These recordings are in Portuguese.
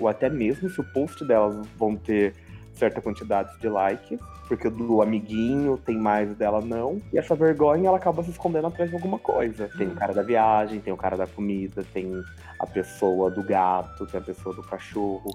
ou até mesmo se o post delas vão ter certa quantidade de likes, porque o do amiguinho tem mais dela não. E essa vergonha ela acaba se escondendo atrás de alguma coisa. Tem o cara da viagem, tem o cara da comida, tem a pessoa do gato, tem a pessoa do cachorro.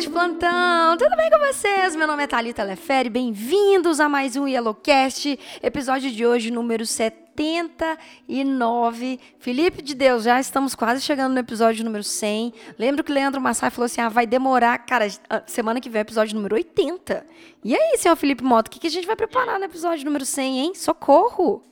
De plantão! Tudo bem com vocês? Meu nome é Thalita Lefere, bem-vindos a mais um Yellowcast, episódio de hoje, número 79. Felipe de Deus, já estamos quase chegando no episódio número 100. Lembro que Leandro Massai falou assim, ah, vai demorar, cara, semana que vem é episódio número 80. E aí, senhor Felipe Moto, o que, que a gente vai preparar no episódio número 100, hein? Socorro!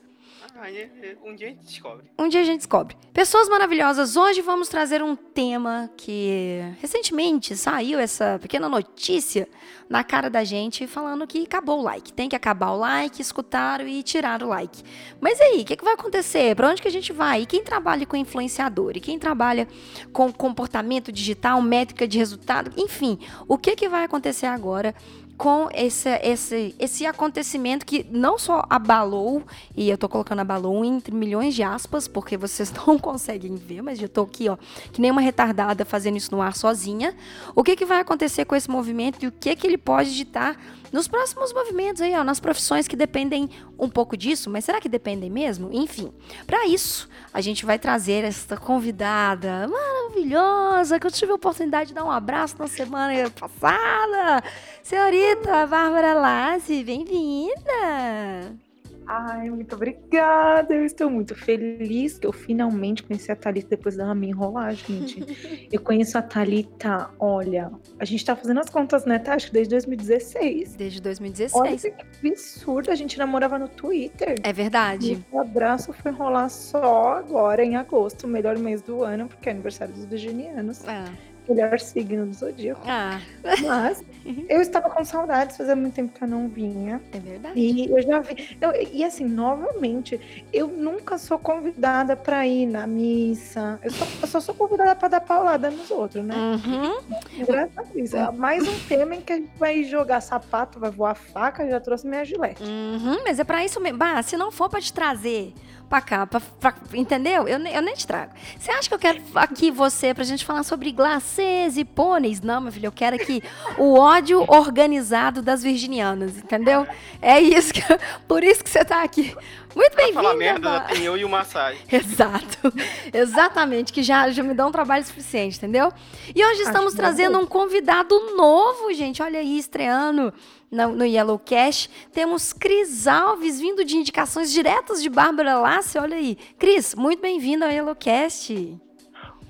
Um dia a gente descobre. Um dia a gente descobre. Pessoas maravilhosas, hoje vamos trazer um tema que recentemente saiu essa pequena notícia na cara da gente falando que acabou o like. Tem que acabar o like, escutaram e tiraram o like. Mas aí, o que, que vai acontecer? Para onde que a gente vai? E quem trabalha com influenciador? E quem trabalha com comportamento digital, métrica de resultado? Enfim, o que, que vai acontecer agora com esse, esse, esse acontecimento que não só abalou, e eu tô colocando abalou entre milhões de aspas, porque vocês não conseguem ver, mas eu tô aqui, ó, que nem uma retardada fazendo isso no ar sozinha. O que, que vai acontecer com esse movimento e o que, que ele pode ditar nos próximos movimentos aí, ó, nas profissões que dependem um pouco disso, mas será que dependem mesmo? Enfim, para isso, a gente vai trazer esta convidada maravilhosa que eu tive a oportunidade de dar um abraço na semana passada. Senhorita Bárbara Lassi, bem-vinda! Ai, muito obrigada. Eu estou muito feliz que eu finalmente conheci a Thalita depois da minha enrolar, gente. eu conheço a Thalita, olha, a gente tá fazendo as contas, né, tá? Acho que desde 2016. Desde 2016. Olha que absurdo, a gente namorava no Twitter. É verdade. E o abraço foi rolar só agora, em agosto, o melhor mês do ano, porque é aniversário dos virginianos. É melhor signo do zodíaco. Ah. Mas eu estava com saudades, fazia muito tempo que eu não vinha. É verdade. E eu já vi. E assim, novamente, eu nunca sou convidada para ir na missa. Eu só, eu só sou convidada para dar paulada nos outros, né? Uhum. Graças a Deus. É mais um tema em que a gente vai jogar sapato, vai voar faca, já trouxe minha gilete. Uhum, mas é para isso mesmo. Bah, se não for para te trazer pra cá, pra, pra, entendeu? Eu, eu nem te trago. Você acha que eu quero aqui você pra gente falar sobre glacês e pôneis? Não, meu filho, eu quero aqui o ódio organizado das virginianas, entendeu? É isso que, por isso que você tá aqui. Muito bem-vindo. falar merda, tem eu e o Massai. Exato. Exatamente, que já, já me dá um trabalho suficiente, entendeu? E hoje estamos trazendo um convidado novo, gente. Olha aí, estreando no, no Yellow Cash. Temos Cris Alves vindo de indicações diretas de Bárbara Lasse. Olha aí. Cris, muito bem-vindo ao Yellow Cast.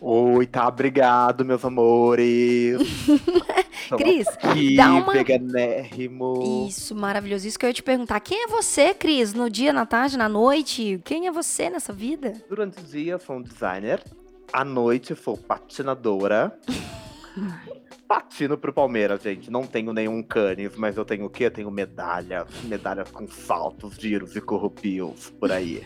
Oi, tá, obrigado, meus amores. Cris, dá uma... veganérrimo. Isso, maravilhoso. Isso que eu ia te perguntar. Quem é você, Cris, no dia, na tarde, na noite? Quem é você nessa vida? Durante o dia, eu sou um designer. À noite, eu sou patinadora. patino pro Palmeiras, gente. Não tenho nenhum canis, mas eu tenho o quê? Eu tenho medalhas. Medalhas com saltos, giros e corrupios por aí.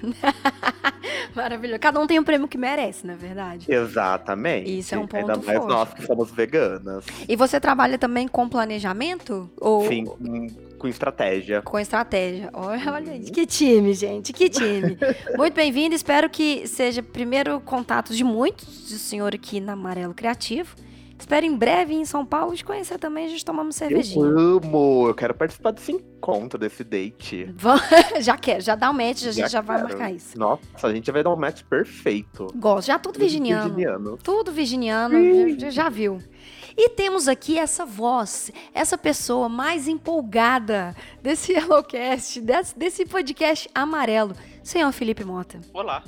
Maravilhoso. Cada um tem o um prêmio que merece, na é verdade. Exatamente. Isso é um ponto Ainda mais forte. nós que somos veganas. E você trabalha também com planejamento? Ou... Sim, com, com estratégia. Com estratégia. Olha, olha isso. Que time, gente. Que time. Muito bem-vindo. Espero que seja primeiro contato de muitos do senhor aqui na Amarelo Criativo. Espero em breve em São Paulo te conhecer também, a gente tomar uma cervejinha. Eu amo, eu quero participar desse encontro, desse date. já quer, já dá um match, a gente já, já vai marcar isso. Nossa, a gente vai dar um match perfeito. Gosto, já tudo virginiano. virginiano. Tudo virginiano, já, já viu. E temos aqui essa voz, essa pessoa mais empolgada desse Yellowcast, desse, desse podcast amarelo, senhor Felipe Mota. Olá,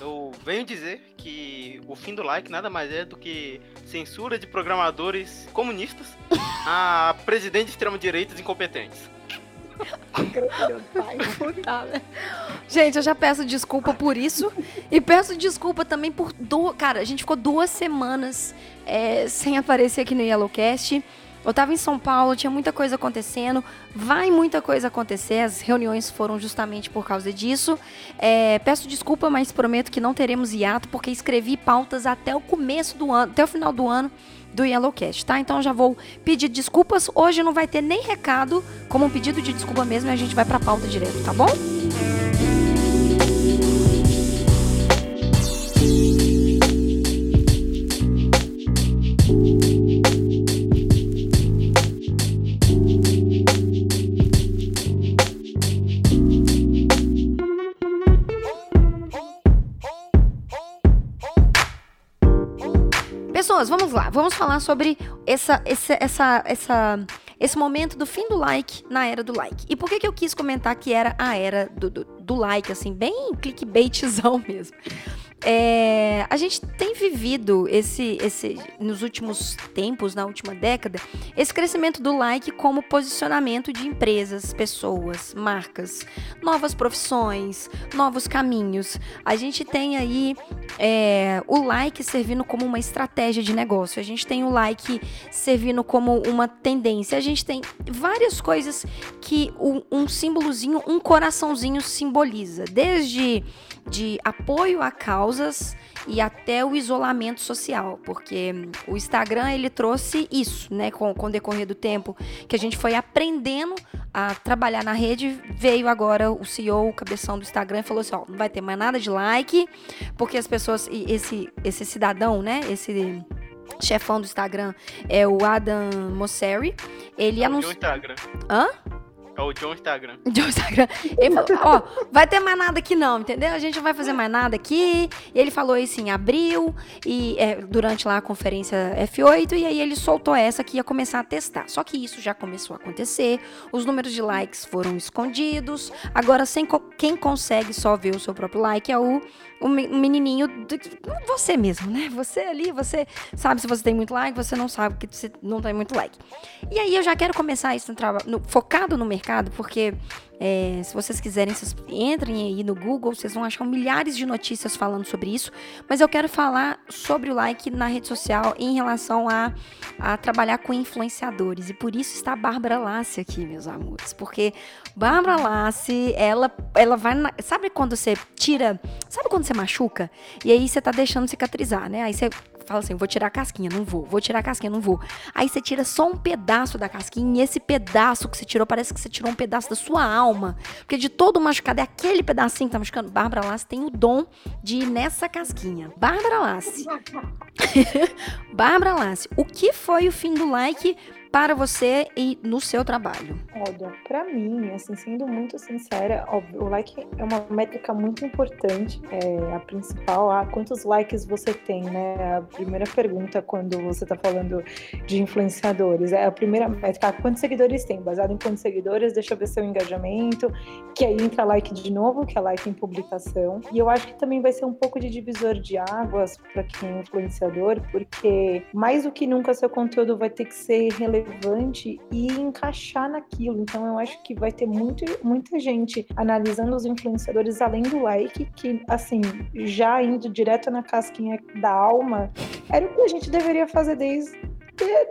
eu venho dizer que o fim do like nada mais é do que censura de programadores comunistas a presidente de extrema-direitas incompetentes. gente, eu já peço desculpa por isso. E peço desculpa também por. Do... Cara, a gente ficou duas semanas é, sem aparecer aqui no Yellowcast. Eu tava em São Paulo, tinha muita coisa acontecendo, vai muita coisa acontecer, as reuniões foram justamente por causa disso. É, peço desculpa, mas prometo que não teremos hiato, porque escrevi pautas até o começo do ano, até o final do ano do Yellowcast, tá? Então já vou pedir desculpas. Hoje não vai ter nem recado, como um pedido de desculpa mesmo, e a gente vai pra pauta direto, tá bom? Pessoas, vamos lá, vamos falar sobre essa, essa, essa, essa, esse momento do fim do like na era do like. E por que, que eu quis comentar que era a era do, do, do like, assim, bem clickbaitzão mesmo? É, a gente tem vivido esse, esse, nos últimos tempos, na última década, esse crescimento do like como posicionamento de empresas, pessoas, marcas, novas profissões, novos caminhos. A gente tem aí é, o like servindo como uma estratégia de negócio, a gente tem o like servindo como uma tendência, a gente tem várias coisas que um, um símbolozinho, um coraçãozinho simboliza, desde de apoio a causas e até o isolamento social, porque o Instagram ele trouxe isso, né, com, com o decorrer do tempo, que a gente foi aprendendo a trabalhar na rede, veio agora o CEO, o cabeção do Instagram, e falou assim, ó, não vai ter mais nada de like, porque as pessoas, esse, esse cidadão, né, esse chefão do Instagram é o Adam Mosseri, ele anunciou... Instagram. Hã? É o John Instagram. John Instagram. Ele falou, ó, vai ter mais nada aqui não, entendeu? A gente não vai fazer mais nada aqui. Ele falou isso em abril, e é, durante lá a conferência F8, e aí ele soltou essa que ia começar a testar. Só que isso já começou a acontecer, os números de likes foram escondidos. Agora, sem co quem consegue só ver o seu próprio like é o, o menininho, do, você mesmo, né? Você ali, você sabe se você tem muito like, você não sabe que você não tem muito like. E aí eu já quero começar isso no, focado no mercado, porque é, se vocês quiserem, vocês entrem aí no Google, vocês vão achar milhares de notícias falando sobre isso. Mas eu quero falar sobre o like na rede social em relação a, a trabalhar com influenciadores. E por isso está a Bárbara Lassi aqui, meus amores. Porque Bárbara Lassi, ela, ela vai. Na, sabe quando você tira. Sabe quando você machuca? E aí você tá deixando cicatrizar, né? Aí você fala assim: vou tirar a casquinha, não vou, vou tirar a casquinha, não vou. Aí você tira só um pedaço da casquinha e esse pedaço que você tirou parece que você tirou um pedaço da sua alma. Porque de todo machucado é aquele pedacinho que tá machucando. Bárbara Lassi tem o dom de ir nessa casquinha. Bárbara Lassi. Bárbara Lassi, o que foi o fim do like para você e no seu trabalho? Olha, para mim, assim, sendo muito sincera, óbvio, o like é uma métrica muito importante. É a principal, ah, quantos likes você tem, né? A primeira pergunta quando você está falando de influenciadores. É a primeira métrica, ah, quantos seguidores tem? Baseado em quantos seguidores, deixa eu ver seu engajamento, que aí entra like de novo, que é like em publicação. E eu acho que também vai ser um pouco de divisor de águas para quem é influenciador, porque mais do que nunca seu conteúdo vai ter que ser relevante relevante e encaixar naquilo. Então eu acho que vai ter muito, muita gente analisando os influenciadores além do like, que assim, já indo direto na casquinha da alma, era o que a gente deveria fazer desde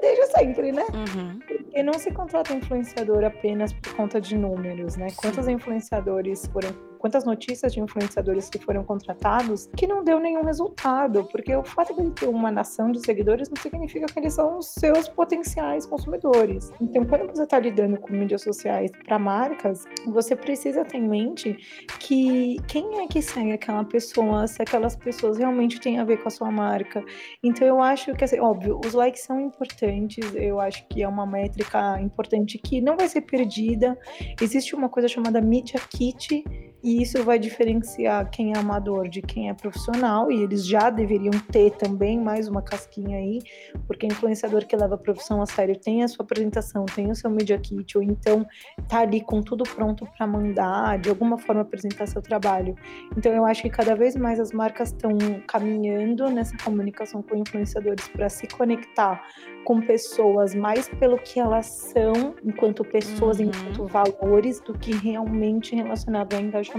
desde sempre, né? Uhum. Porque não se contrata influenciador apenas por conta de números, né? Quantos influenciadores foram quantas notícias de influenciadores que foram contratados que não deu nenhum resultado, porque o fato de ele ter uma nação de seguidores não significa que eles são os seus potenciais consumidores. Então, quando você está lidando com mídias sociais para marcas, você precisa ter em mente que quem é que segue aquela pessoa, se aquelas pessoas realmente têm a ver com a sua marca. Então, eu acho que, assim, óbvio, os likes são importantes, eu acho que é uma métrica importante que não vai ser perdida. Existe uma coisa chamada Media Kit, e isso vai diferenciar quem é amador de quem é profissional, e eles já deveriam ter também mais uma casquinha aí, porque influenciador que leva a profissão a sério tem a sua apresentação, tem o seu media kit, ou então tá ali com tudo pronto para mandar, de alguma forma apresentar seu trabalho. Então eu acho que cada vez mais as marcas estão caminhando nessa comunicação com influenciadores para se conectar com pessoas mais pelo que elas são, enquanto pessoas, Uhum. enquanto valores, do que realmente relacionado ao engajamento.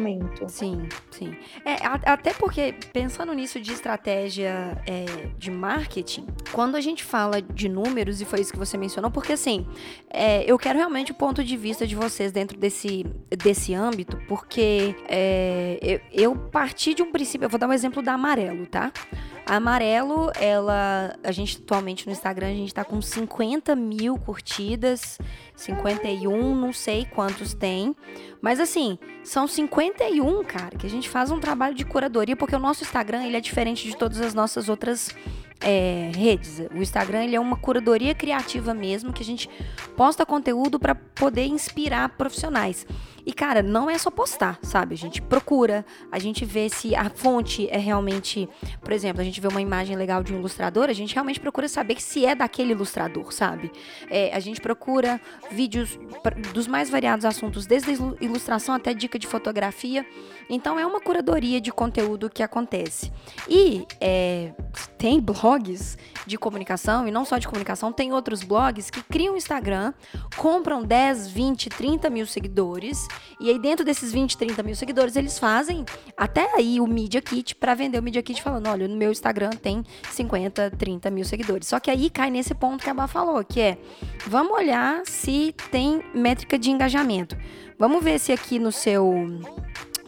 Sim, sim. É, a- até porque, pensando nisso de estratégia é, de marketing, quando a gente fala de números, e foi isso que você mencionou, porque assim, é, eu quero realmente o ponto de vista de vocês dentro desse, desse âmbito, porque é, eu, eu parti de um princípio, eu vou dar um exemplo da Amarelo, tá? A Amarelo, ela. A gente atualmente no Instagram, a gente tá com 50 mil curtidas, 51, não sei quantos tem. Mas assim, são 51, cara, que a gente faz um trabalho de curadoria, porque o nosso Instagram ele é diferente de todas as nossas outras é, redes. O Instagram ele é uma curadoria criativa mesmo, que a gente posta conteúdo para poder inspirar profissionais. E, cara, não é só postar, sabe? A gente procura, a gente vê se a fonte é realmente. Por exemplo, a gente vê uma imagem legal de um ilustrador, a gente realmente procura saber se é daquele ilustrador, sabe? É, a gente procura vídeos dos mais variados assuntos, desde ilustração até dica de fotografia. Então, é uma curadoria de conteúdo que acontece. E é, tem blogs de comunicação, e não só de comunicação, tem outros blogs que criam Instagram, compram 10, 20, 30 mil seguidores, e aí dentro desses 20, 30 mil seguidores, eles fazem até aí o Media Kit para vender o Media Kit falando, olha, no meu Instagram tem 50, 30 mil seguidores. Só que aí cai nesse ponto que a Bá falou, que é, vamos olhar se tem métrica de engajamento. Vamos ver se aqui no seu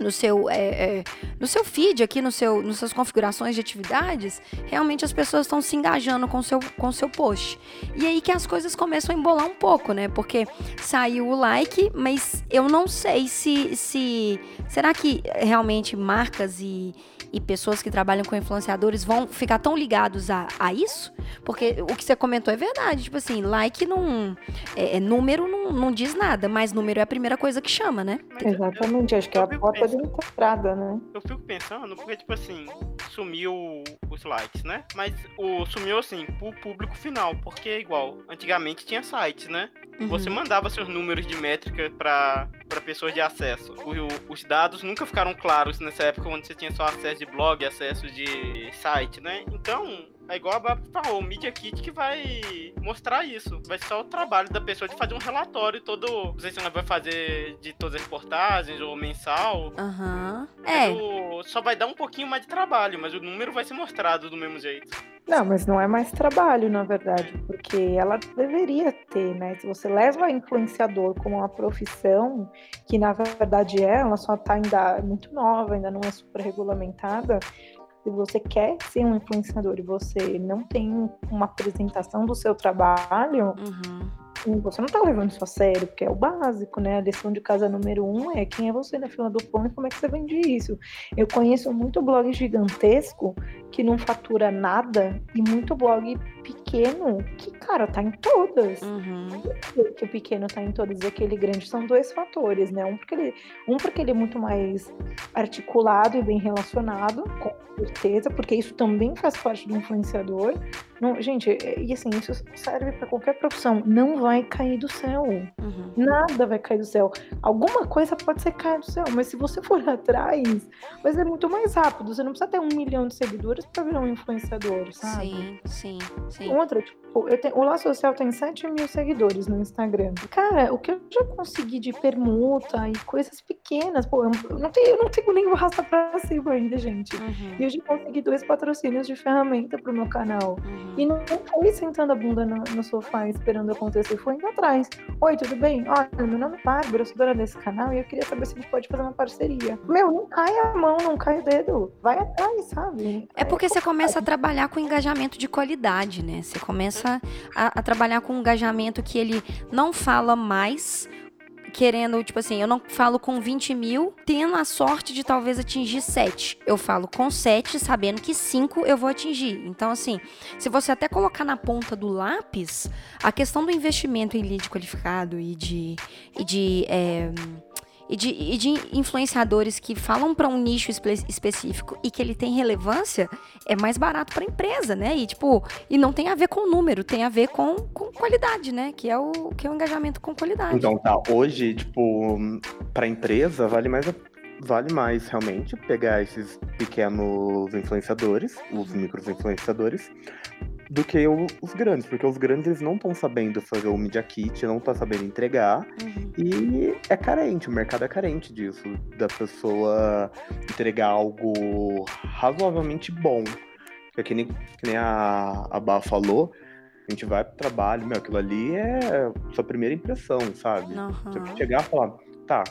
no seu, é, é, no seu feed aqui, no seu, nas suas configurações de atividades, realmente as pessoas estão se engajando com seu, com o seu post. E aí que as coisas começam a embolar um pouco, né? Porque saiu o like, mas eu não sei se. se será que realmente marcas e, e pessoas que trabalham com influenciadores vão ficar tão ligados a, a isso? Porque o que você comentou é verdade. Tipo assim, like não. É, é número não, não diz nada, mas número é a primeira coisa que chama, né? Mas eu- Exatamente, acho que é eu a porta de entrada, né? Eu fico pensando, porque, tipo assim, sumiu os likes, né? Mas o sumiu, assim, pro público final, porque é igual. Antigamente tinha sites, né? Você Uhum. mandava seus números de métrica pra, pra pessoas de acesso. O- os dados nunca ficaram claros nessa época, onde você tinha só acesso de blog, acesso de site, né? Então, é igual a Bárbara falou, o Media Kit que vai mostrar isso. Vai ser só o trabalho da pessoa de fazer um relatório todo. Não sei se ela vai fazer de todas as reportagens ou mensal. Aham. Mas É. o- só vai dar um pouquinho mais de trabalho, mas o número vai ser mostrado do mesmo jeito. Não, mas não é mais trabalho, na verdade, porque ela deveria ter, né? Se você leva influenciador como uma profissão, que na verdade é, ela só tá ainda muito nova, ainda não é super regulamentada. Se você quer ser um influenciador e você não tem uma apresentação do seu trabalho, Uhum. você não tá levando isso a sério, porque é o básico, né? A lição de casa número um é quem é você na fila do pão e como é que você vende isso. Eu conheço muito blog gigantesco que não fatura nada e muito blog pequeno que, cara, tá em todas. Uhum. Que o pequeno tá em todas e aquele grande são dois fatores, né? Um porque ele, um porque ele é muito mais articulado e bem relacionado, com certeza, porque isso também faz parte do influenciador. Não, gente, e assim, isso serve para qualquer profissão. Não vai cair do céu. Uhum. Nada vai cair do céu. Alguma coisa pode ser cair do céu, mas se você for atrás, vai ser muito mais rápido. Você não precisa ter um milhão de seguidores para virar um influenciador, sabe? Sim, sim, sim. Outra, tipo, tenho, o Laço Social tem 7 mil seguidores no Instagram. Cara, o que eu já consegui de permuta e coisas pequenas, pô, eu não tenho, eu não tenho nem raça pra cima ainda, gente. Uhum. E eu já consegui dois patrocínios de ferramenta pro meu canal. Uhum. E não foi sentando a bunda no, no sofá esperando acontecer, foi indo atrás. Oi, tudo bem? Olha, meu nome é Bárbara, eu sou dona desse canal e eu queria saber se a gente pode fazer uma parceria. Meu, não cai a mão, não cai o dedo. Vai atrás, sabe? É porque você começa a trabalhar com engajamento de qualidade, né? Você começa a, a trabalhar com um engajamento que ele não fala mais, querendo, tipo assim, eu não falo com 20 mil, tendo a sorte de talvez atingir 7. Eu falo com 7, sabendo que 5 eu vou atingir. Então, assim, se você até colocar na ponta do lápis, a questão do investimento em lead qualificado e de. E de é, e de, e de influenciadores que falam para um nicho espe- específico e que ele tem relevância, é mais barato para a empresa, né? E tipo, e não tem a ver com número, tem a ver com, com qualidade, né? Que é o que é o engajamento com qualidade. Então tá, hoje, tipo, pra empresa vale mais a- vale mais realmente pegar esses pequenos influenciadores, os micros influenciadores, do que o, os grandes, porque os grandes eles não estão sabendo fazer o Media Kit, não estão sabendo entregar, uhum. e é carente, o mercado é carente disso, da pessoa entregar algo razoavelmente bom. É que nem, que nem a, a Bá falou, a gente vai pro trabalho, meu, aquilo ali é sua primeira impressão, sabe? Uhum. Você chegar e falar, tá,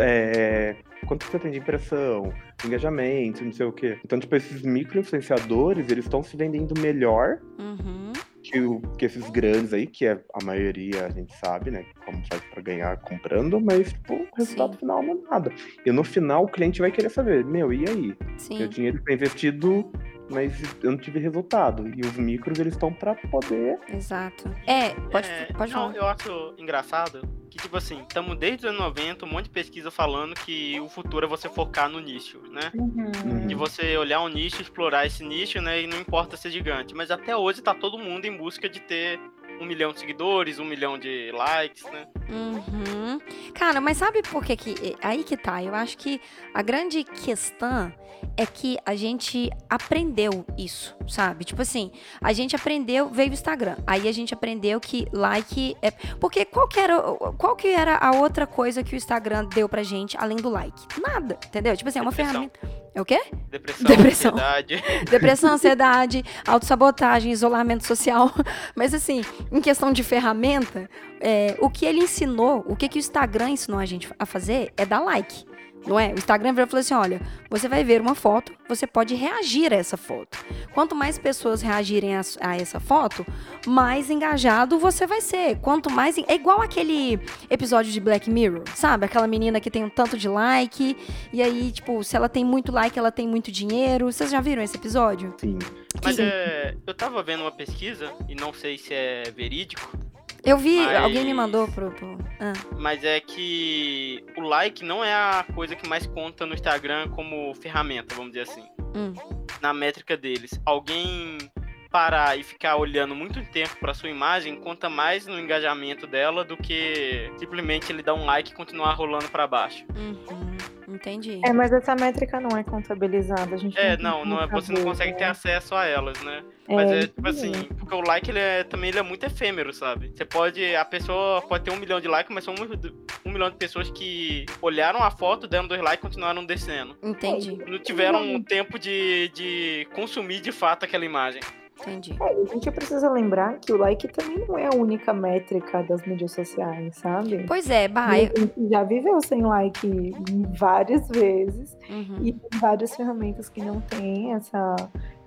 é, quanto você tem de impressão, engajamento, não sei o quê. Então, tipo, esses micro-influenciadores, eles estão se vendendo melhor uhum. que, o, que esses grandes aí, que é a maioria, a gente sabe, né? Como faz pra ganhar comprando, mas, tipo, o resultado Sim. final não é nada. E no final, o cliente vai querer saber, meu, e aí? Sim. O dinheiro foi investido mas eu não tive resultado. E os micros, eles estão para poder. Exato. É, pode, é, pode não, falar. Eu acho engraçado que, tipo assim, estamos desde os anos 90, um monte de pesquisa falando que o futuro é você focar no nicho, né? Uhum. De você olhar um nicho, explorar esse nicho, né? E não importa ser gigante. Mas até hoje tá todo mundo em busca de ter um milhão de seguidores, um milhão de likes, né? Uhum. Cara, mas sabe por que que... Aí que tá, eu acho que a grande questão é que a gente aprendeu isso, sabe? Tipo assim, a gente aprendeu, veio o Instagram, aí a gente aprendeu que like é... Porque qual que era, qual que era a outra coisa que o Instagram deu pra gente, além do like? Nada, entendeu? Tipo assim, é uma ferramenta... É o quê? Depressão, Depressão. ansiedade. Depressão, ansiedade, autossabotagem, isolamento social. Mas assim, em questão de ferramenta, é, o que ele ensinou, o que, que o Instagram ensinou a gente a fazer é dar like não é? O Instagram virou e falou assim: olha, você vai ver uma foto, você pode reagir a essa foto. Quanto mais pessoas reagirem a, a, essa foto, mais engajado você vai ser. Quanto mais. É igual aquele episódio de Black Mirror, sabe? Aquela menina que tem um tanto de like, e aí, tipo, se ela tem muito like, ela tem muito dinheiro. Vocês já viram esse episódio? Sim. Mas é, eu tava vendo uma pesquisa, e não sei se é verídico, eu vi, mas... alguém me mandou pro. pro... Ah. Mas é que o like não é a coisa que mais conta no Instagram como ferramenta, vamos dizer assim. Hum. Na métrica deles. Alguém parar e ficar olhando muito tempo para sua imagem conta mais no engajamento dela do que simplesmente ele dar um like e continuar rolando para baixo. Uhum. Entendi. É, mas essa métrica não é contabilizada. A gente é, não, não, é, você não consegue ter acesso a elas, né? É, mas é tipo assim, porque o like ele é, também ele é muito efêmero, sabe? Você pode. A pessoa pode ter um milhão de likes, mas são um, um milhão de pessoas que olharam a foto, deram dois likes e continuaram descendo. Entendi. Não tiveram um tempo de, de consumir de fato aquela imagem. Entendi. É, a gente precisa lembrar que o like também não é a única métrica das mídias sociais, sabe? Pois é, eu... A gente já viveu sem like várias vezes uhum. e tem várias ferramentas que não têm essa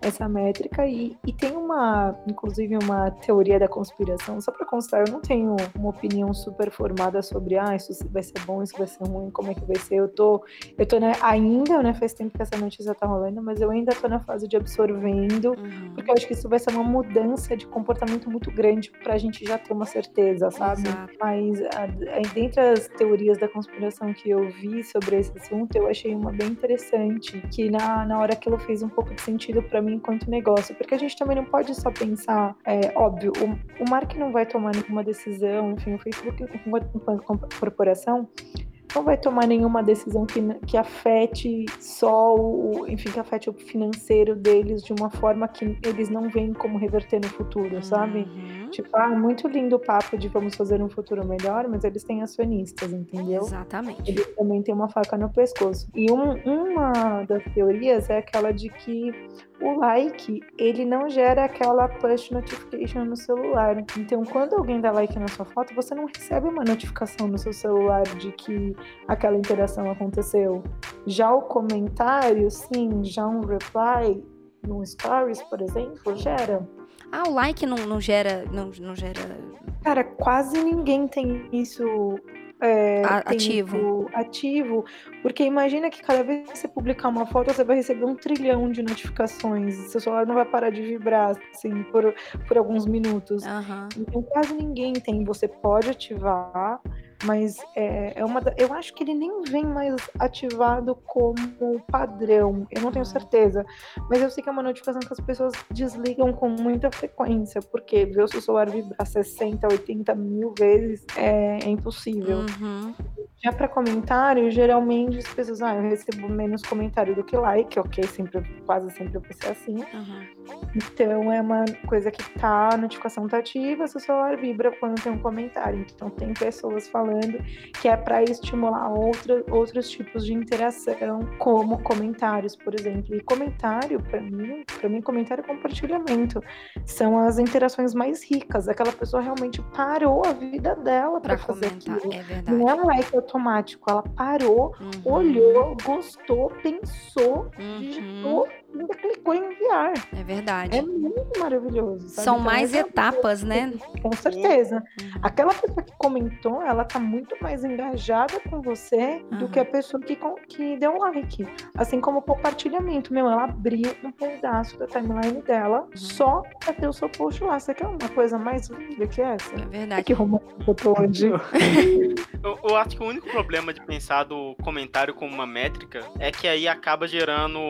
essa métrica e, e tem uma, inclusive uma teoria da conspiração, só para constar, eu não tenho uma opinião super formada sobre ah, isso vai ser bom, isso vai ser ruim, como é que vai ser. Eu tô, eu tô né, ainda, né, faz tempo que essa notícia tá rolando, mas eu ainda tô na fase de absorvendo, uhum. porque eu acho que isso vai ser uma mudança de comportamento muito grande pra gente já ter uma certeza, sabe? Exato. Mas a, a, dentre as teorias da conspiração que eu vi sobre esse assunto, eu achei uma bem interessante, que na, na hora que ela fez um pouco de sentido para mim enquanto negócio, porque a gente também não pode só pensar, é, óbvio, o, o Mark não vai tomar nenhuma decisão, enfim, o Facebook, enquanto corporação, não vai tomar nenhuma decisão que, que afete só o, enfim, que afete o financeiro deles de uma forma que eles não veem como reverter no futuro, sabe? Uhum. Tipo, ah, muito lindo o papo de vamos fazer um futuro melhor, mas eles têm acionistas, entendeu? Exatamente. Eles também têm uma faca no pescoço. E um, uma das teorias é aquela de que o like, ele não gera aquela push notification no celular. Então, quando alguém dá like na sua foto, você não recebe uma notificação no seu celular de que aquela interação aconteceu. Já o comentário, sim, já um reply no stories, por exemplo, gera. Ah, o like não, não gera. Não, não gera. Cara, quase ninguém tem isso é, ativo. ativo, porque imagina que cada vez que você publicar uma foto, você vai receber um trilhão de notificações, seu celular não vai parar de vibrar, assim, por, por alguns minutos. Uhum. Então quase ninguém tem, você pode ativar, mas é, é uma. Eu acho que ele nem vem mais ativado como padrão. Eu não tenho certeza. Mas eu sei que é uma notificação que as pessoas desligam com muita frequência, porque ver o seu celular vibrar 60, 80 mil vezes é, é impossível. Uhum. É para comentário, geralmente as pessoas, ah, eu recebo menos comentário do que like, ok, sempre, quase sempre vai ser assim. Uhum. Então é uma coisa que tá, a notificação tá ativa, seu celular vibra quando tem um comentário. Então tem pessoas falando que é para estimular outra, outros tipos de interação, como comentários, por exemplo. E comentário, para mim, para mim, comentário e compartilhamento são as interações mais ricas. Aquela pessoa realmente parou a vida dela para fazer comentar. aquilo. É verdade. Não é like automático, ela parou, uhum. olhou, gostou, pensou, uhum. Ainda clicou em enviar. É verdade. É muito maravilhoso. Sabe? São então, mais etapas, né? Com certeza. Uhum. Aquela pessoa que comentou, ela tá muito mais engajada com você uhum. do que a pessoa que, que deu um like. Assim como o compartilhamento. Meu, ela abriu um pedaço da timeline dela uhum. só pra ter o seu post lá. Você quer uma coisa mais linda que essa? É verdade. Que romântico eu tô hoje. eu, eu acho que o único problema de pensar do comentário como uma métrica é que aí acaba gerando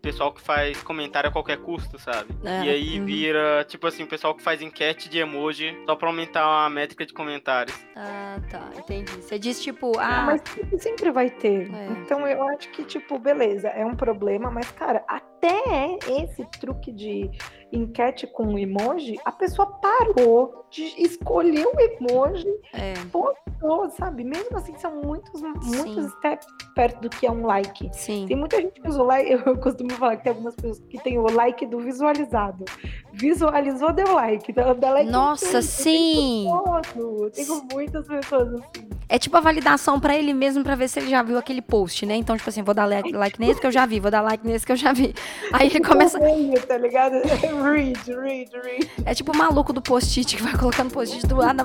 pessoal que faz comentário a qualquer custo, sabe? É, e aí uhum. vira, tipo assim, o pessoal que faz enquete de emoji só pra aumentar a métrica de comentários. Ah, tá, entendi. Você diz, tipo, ah... Mas sempre vai ter. É, então sim. eu acho que, tipo, beleza, é um problema, mas, cara, até esse truque de enquete com emoji, a pessoa parou de escolher o emoji, é. postou, sabe? Mesmo assim, são muitos, muitos steps perto do que é um like. Sim. Tem muita gente que usa o like, eu costumo falar que tem algumas pessoas que tem o like do visualizado. Visualizou, deu like. Então, dá like Nossa, sim! Tenho muitas pessoas assim. É tipo a validação para ele mesmo para ver se ele já viu aquele post, né? Então, tipo assim, vou dar like, like nesse que eu já vi, vou dar like nesse que eu já vi. Aí ele começa. tá ligado? read, read, read. É tipo o maluco do post-it que vai colocando post-it do lado.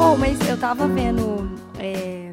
Oh, mas eu tava vendo. É,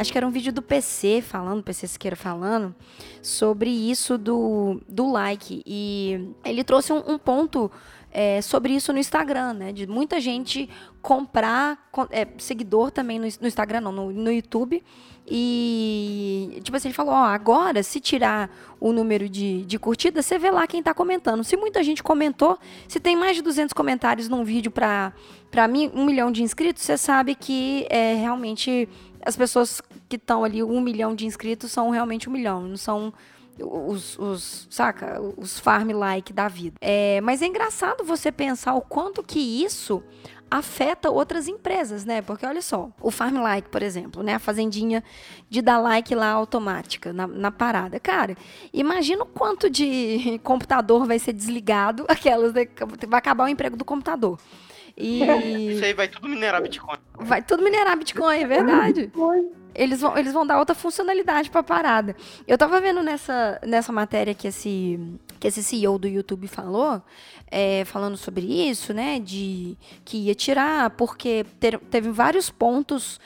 acho que era um vídeo do PC falando, PC Siqueira falando, sobre isso do, do like. E ele trouxe um, um ponto é, sobre isso no Instagram, né? De muita gente comprar é, seguidor também no, no Instagram, não, no, no, YouTube. E, tipo assim, ele falou: ó, agora, se tirar o número de, de curtidas, você vê lá quem tá comentando. Se muita gente comentou, se tem mais de 200 comentários num vídeo para para mim, um milhão de inscritos, você sabe que é realmente as pessoas que estão ali, um milhão de inscritos, são realmente um milhão, não são os, os, saca, os farm-like da vida. É, mas é engraçado você pensar o quanto que isso afeta outras empresas, né? Porque olha só, o Farm Like, por exemplo, né? A fazendinha de dar like lá automática na, na parada. Cara, imagina o quanto de computador vai ser desligado, aquelas, né? vai acabar o emprego do computador. E... Isso aí vai tudo minerar Bitcoin. Vai tudo minerar Bitcoin, é verdade. Eles vão, eles vão dar outra funcionalidade pra parada. Eu tava vendo nessa, nessa matéria que esse, que esse CEO do YouTube falou, é, falando sobre isso, né? De que ia tirar, porque ter, teve vários pontos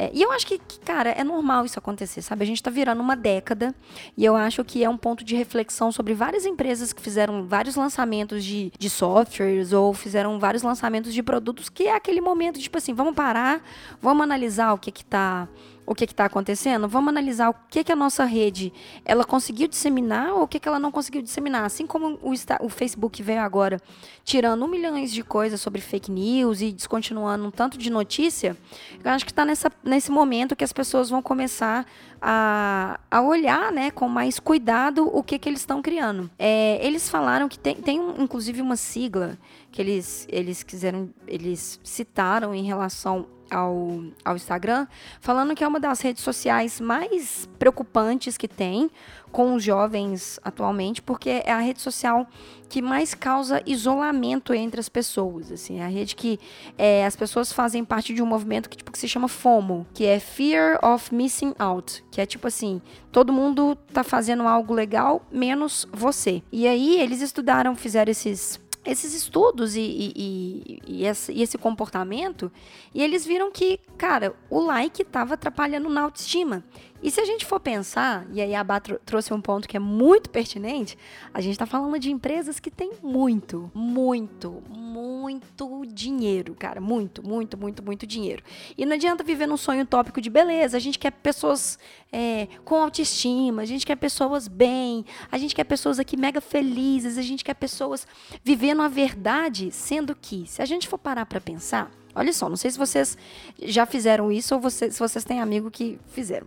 é, e eu acho que, que, cara, é normal isso acontecer, sabe? A gente está virando uma década e eu acho que é um ponto de reflexão sobre várias empresas que fizeram vários lançamentos de, de softwares ou fizeram vários lançamentos de produtos que é aquele momento, tipo assim, vamos parar, vamos analisar o que que tá o que está acontecendo, vamos analisar o que, que a nossa rede ela conseguiu disseminar ou o que, que ela não conseguiu disseminar. Assim como o, o Facebook veio agora tirando um milhões de coisas sobre fake news e descontinuando um tanto de notícia, eu acho que está nesse momento que as pessoas vão começar a, a olhar né, com mais cuidado o que, que eles estão criando. É, eles falaram que tem, tem inclusive uma sigla que eles, eles quiseram, eles citaram em relação ao, ao Instagram, falando que é uma das redes sociais mais preocupantes que tem com os jovens atualmente, porque é a rede social que mais causa isolamento entre as pessoas. Assim, é a rede que é, as pessoas fazem parte de um movimento que, tipo, que se chama FOMO, que é Fear of Missing Out, que é tipo assim, todo mundo tá fazendo algo legal, menos você. E aí eles estudaram, fizeram esses esses estudos e, e, e, esse, e, esse, comportamento, e eles viram que, cara, o like estava atrapalhando na autoestima. E se a gente for pensar, e aí a Bá trouxe um ponto que é muito pertinente, a gente está falando de empresas que têm muito, muito, muito dinheiro, cara. Muito, muito, muito, muito dinheiro. E não adianta viver num sonho utópico de beleza. A gente quer pessoas é, com autoestima, a gente quer pessoas bem, a gente quer pessoas aqui mega felizes, a gente quer pessoas vivendo a verdade, sendo que, se a gente for parar para pensar, olha só, não sei se vocês já fizeram isso ou se vocês têm amigo que fizeram.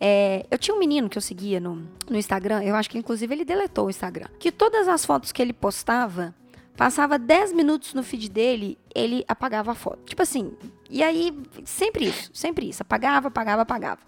É, eu tinha um menino que eu seguia no, no Instagram, eu acho que inclusive ele deletou o Instagram, que todas as fotos que ele postava, passava 10 minutos no feed dele, ele apagava a foto. Tipo assim, e aí, sempre isso, sempre isso, apagava, apagava, apagava.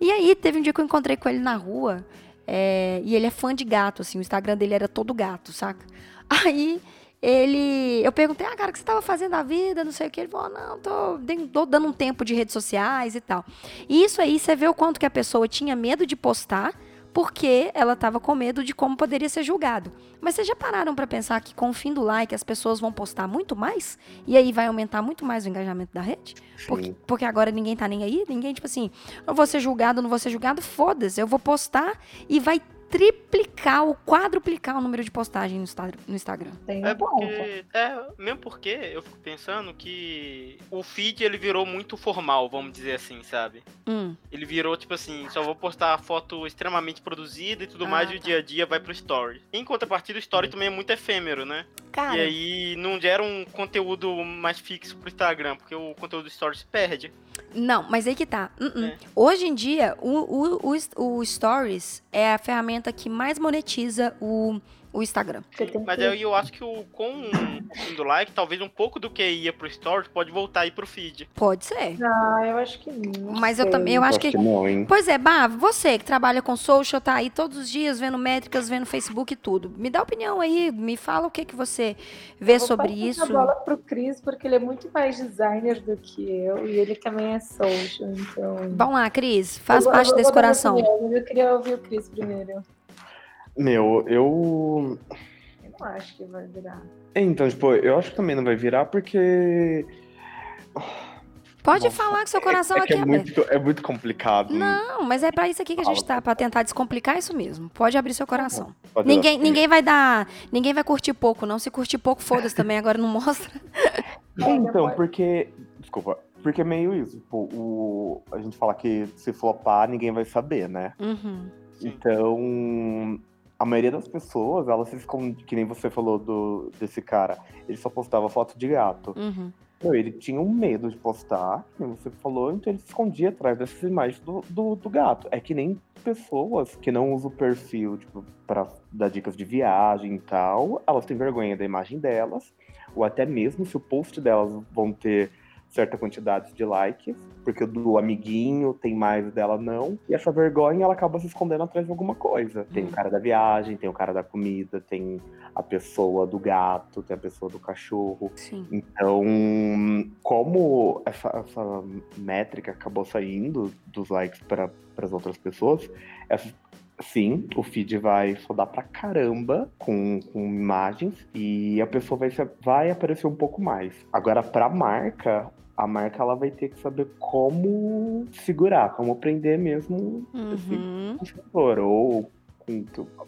E aí, teve um dia que eu encontrei com ele na rua, é, e ele é fã de gato, assim, o Instagram dele era todo gato, saca? Aí ele. Eu perguntei, ah, cara, o que você estava fazendo da vida? Não sei o que. Ele falou, não, tô, tô, dando um tempo de redes sociais e tal. E isso aí, você vê o quanto que a pessoa tinha medo de postar, porque ela estava com medo de como poderia ser julgado. Mas vocês já pararam para pensar que com o fim do like as pessoas vão postar muito mais? E aí vai aumentar muito mais o engajamento da rede? Porque, porque, agora ninguém tá nem aí, ninguém, tipo assim, eu vou ser julgado, não vou ser julgado, foda-se, eu vou postar e vai triplicar ou quadruplicar o número de postagens no, Instagram. Tem é porque, é, mesmo porque eu fico pensando que o feed ele virou muito formal, vamos dizer assim, sabe? Hum. Ele virou tipo assim, só vou postar foto extremamente produzida e tudo ah, mais tá. e o dia a dia vai pro story. Em contrapartida, o story hum. também é muito efêmero, né? Cara. E aí não gera um conteúdo mais fixo pro Instagram, porque o conteúdo do story se perde. Não, mas aí que tá. Uh -uh. É. Hoje em dia, o, o, o, o Stories é a ferramenta que mais monetiza o, o Instagram. Mas eu, eu acho que o, com o do like, talvez um pouco do que ia pro Stories pode voltar aí pro feed. Pode ser. Ah, eu acho que não. Mas sei. eu também, eu acho, acho que. que não, hein? Pois é, Bah, você que trabalha com social, tá aí todos os dias vendo métricas, vendo Facebook e tudo. Me dá opinião aí, me fala o que, que você vê sobre isso. Eu vou bola pro Cris, porque ele é muito mais designer do que eu e ele também é social, então. Vamos lá, Cris, faz eu, parte eu desse coração. Eu queria ouvir o Cris primeiro. Meu, eu. Eu não acho que vai virar. Então, tipo, eu acho que também não vai virar porque. Pode Nossa, falar que seu coração é, é aqui é, muito, é muito complicado. Não, mas é para isso aqui que a gente tá, para tentar descomplicar isso mesmo. Pode abrir seu coração. Pode ninguém, ninguém vai dar, ninguém vai curtir pouco, não. Se curtir pouco, foda-se também, agora não mostra. então, porque, desculpa, porque é meio isso, tipo, o, a gente fala que se flopar, ninguém vai saber, né? Uhum. Então, a maioria das pessoas, elas se esconde, que nem você falou do, desse cara, ele só postava foto de gato. Uhum. Então, ele tinha um medo de postar, como você falou, então ele se escondia atrás dessas imagens do, do, do, gato. É que nem pessoas que não usam o perfil, tipo, pra dar dicas de viagem e tal, elas têm vergonha da imagem delas, ou até mesmo se o post delas vão ter certa quantidade de likes, porque o do amiguinho tem mais dela não. E essa vergonha ela acaba se escondendo atrás de alguma coisa. Tem o cara da viagem, tem o cara da comida, tem a pessoa do gato, tem a pessoa do cachorro. Sim. Então, como essa, essa métrica acabou saindo dos likes para as outras pessoas, essa, Sim, o feed vai rodar pra caramba com, com imagens e a pessoa vai, vai aparecer um pouco mais. Agora, pra marca, a marca ela vai ter que saber como segurar, como prender mesmo uhum. esse consumidor, ou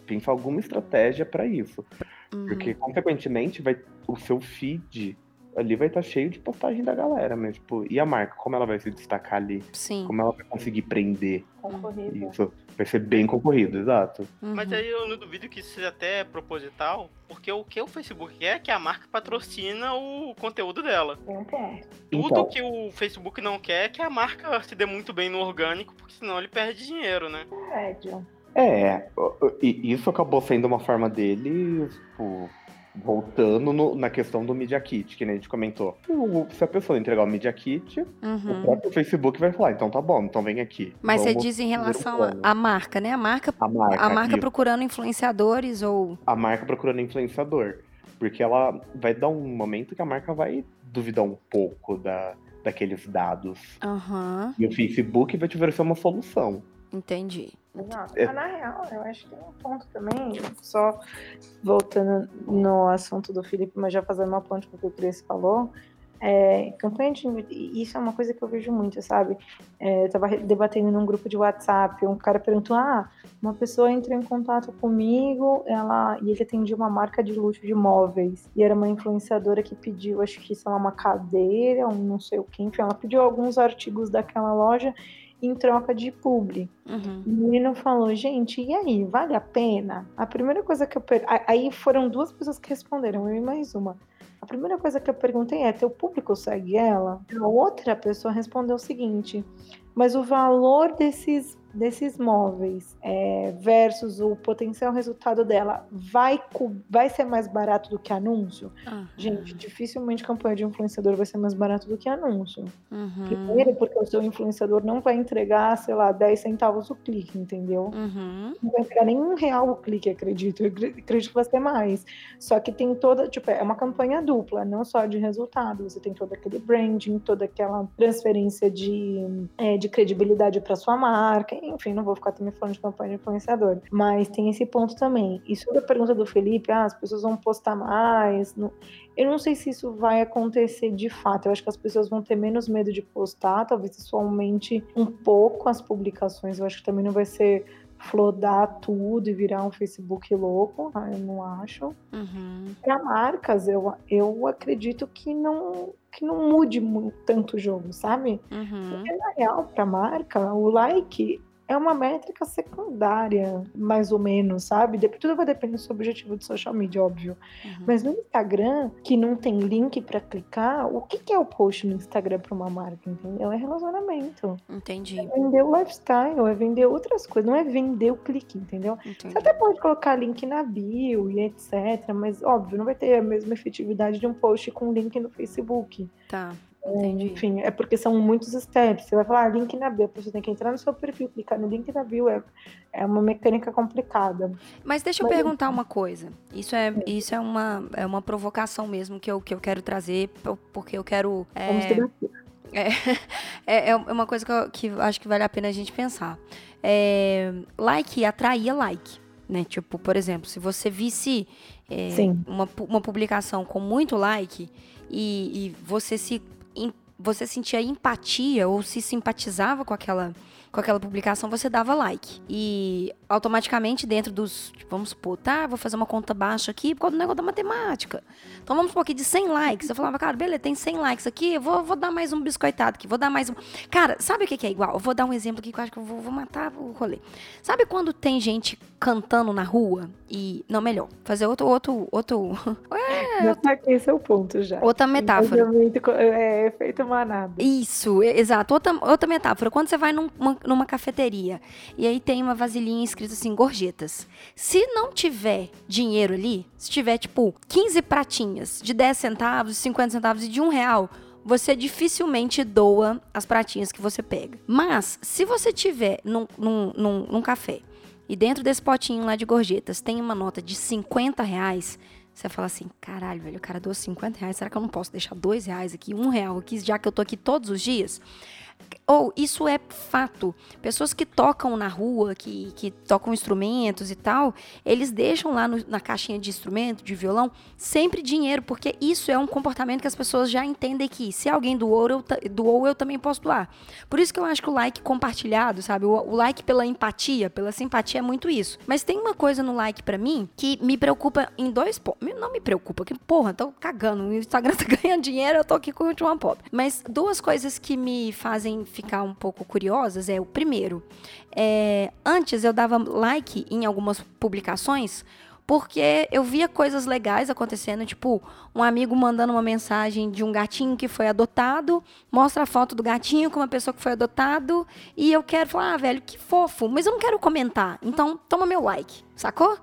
pensar alguma estratégia para isso. Uhum. Porque, consequentemente, vai, o seu feed ali vai estar tá cheio de postagem da galera, mas, tipo, e a marca, como ela vai se destacar ali? Sim. Como ela vai conseguir prender? Concorrido. Isso vai ser bem concorrido, exato. Uhum. Mas aí eu não duvido que isso seja até proposital, porque o que o Facebook quer é que a marca patrocina o conteúdo dela. Tudo então. que o Facebook não quer é que a marca se dê muito bem no orgânico, porque senão ele perde dinheiro, né? É, isso acabou sendo uma forma dele, tipo, voltando no, na questão do Media Kit, que nem a gente comentou. se a pessoa entregar o Media Kit, uhum. o próprio Facebook vai falar, então tá bom, então vem aqui. Mas você diz em relação à marca, né? A marca, a marca, a marca procurando influenciadores ou... A marca procurando influenciador. Porque ela vai dar um momento que a marca vai duvidar um pouco da, daqueles dados. Uhum. E o Facebook vai te oferecer uma solução. Entendi. Exato. É. Mas, na real, eu acho que tem um ponto também, só voltando no assunto do Felipe, mas já fazendo uma ponte com o que o Cris falou, É, campanha de. Isso é uma coisa que eu vejo muito, sabe? É, eu tava debatendo num grupo de WhatsApp, um cara perguntou: ah, uma pessoa entrou em contato comigo, ela e ele atendia uma marca de luxo de móveis. E era uma influenciadora que pediu, acho que isso é uma cadeira, um não sei o que, enfim, ela pediu alguns artigos daquela loja em troca de publi. Uhum. O menino falou, gente, e aí, vale a pena? A primeira coisa que eu. Per... Aí foram duas pessoas que responderam, eu e mais uma. A primeira coisa que eu perguntei é: teu público segue ela? A outra pessoa respondeu o seguinte: mas o valor desses desses móveis é, versus o potencial resultado dela vai, vai ser mais barato do que anúncio? Uhum. Gente, dificilmente campanha de influenciador vai ser mais barato do que anúncio. Uhum. Primeiro, porque o seu influenciador não vai entregar, sei lá, 10 centavos o clique, entendeu? Uhum. Não vai entregar nem um real o clique, acredito. Eu acredito que vai ser mais. Só que tem toda, tipo, é uma campanha dupla, não só de resultado. Você tem todo aquele branding, toda aquela transferência de, é, de credibilidade para sua marca, enfim, não vou ficar também falando de campanha de influenciador. Mas tem esse ponto também. E sobre a pergunta do Felipe, ah, as pessoas vão postar mais. Não... Eu não sei se isso vai acontecer de fato. Eu acho que as pessoas vão ter menos medo de postar, talvez isso aumente um pouco as publicações. Eu acho que também não vai ser flodar tudo e virar um Facebook louco, ah, eu não acho. Uhum. Para marcas, eu, eu acredito que não que não mude muito, tanto o jogo, sabe? Uhum. Porque na real, para marca, o like é uma métrica secundária, mais ou menos, sabe? Tudo vai depender do seu objetivo de social media, óbvio. Uhum. Mas no Instagram, que não tem link para clicar, o que, que é o post no Instagram para uma marca, entendeu? É relacionamento. Entendi. É vender o lifestyle, é vender outras coisas, não é vender o clique, entendeu? Entendi. Você até pode colocar link na bio e etc, mas óbvio, não vai ter a mesma efetividade de um post com link no Facebook. Tá. Entendi. Enfim, é porque são muitos steps. Você vai falar ah, link na bio, você tem que entrar no seu perfil, clicar no link na bio, é, é uma mecânica complicada. Mas deixa eu Mas, perguntar uma coisa. Isso é, isso é, uma, é uma provocação mesmo que eu, que eu quero trazer, porque eu quero. É, Vamos debater. É, é, é uma coisa que eu, que eu acho que vale a pena a gente pensar. É, like atraía like. Né? Tipo, por exemplo, se você visse é, uma, uma publicação com muito like e, e você se você sentia empatia ou se simpatizava com aquela com aquela publicação, você dava like. E automaticamente dentro dos, tipo, vamos supor, tá, vou fazer uma conta baixa aqui por causa do negócio da matemática. Então vamos supor aqui de 100 likes. Eu falava, cara, beleza, tem 100 likes aqui, eu vou, vou dar mais um biscoitado aqui, vou dar mais um. Cara, sabe o que, é igual? Eu vou dar um exemplo aqui que eu acho que eu vou, vou matar o rolê. Sabe quando tem gente cantando na rua e. Não, melhor, fazer outro. outro, outro... É, já saquei esse é o ponto já. Outra metáfora. É, efeito manada. Isso, exato. Outra, outra metáfora. Quando você vai numa, numa cafeteria e aí tem uma vasilhinha escrita assim, gorjetas. Se não tiver dinheiro ali, se tiver tipo 15 pratinhas de 10 centavos, 50 centavos e de um real, você dificilmente doa as pratinhas que você pega. Mas, se você tiver num, num, num, num café e dentro desse potinho lá de gorjetas tem uma nota de 50 reais, você fala assim, caralho, velho, o cara doou 50 reais, será que eu não posso deixar dois reais aqui, um real aqui, já que eu tô aqui todos os dias? Ou isso é fato. Pessoas que tocam na rua, que, que tocam instrumentos e tal, eles deixam lá no, na caixinha de instrumento, de violão, sempre dinheiro, porque isso é um comportamento que as pessoas já entendem que se alguém doou, eu, doou, eu também posso doar. Por isso que eu acho que o like compartilhado, sabe? O, o like pela empatia, pela simpatia é muito isso. Mas tem uma coisa no like para mim que me preocupa em dois pontos. Não me preocupa, que porra, tô cagando. O Instagram tá ganhando dinheiro, eu tô aqui com o último pobre. Mas duas coisas que me fazem ficar um pouco curiosas é o primeiro. É, antes eu dava like em algumas publicações porque eu via coisas legais acontecendo, tipo, um amigo mandando uma mensagem de um gatinho que foi adotado, mostra a foto do gatinho com uma pessoa que foi adotado, e eu quero falar, ah, velho, que fofo, mas eu não quero comentar. Então, toma meu like, sacou?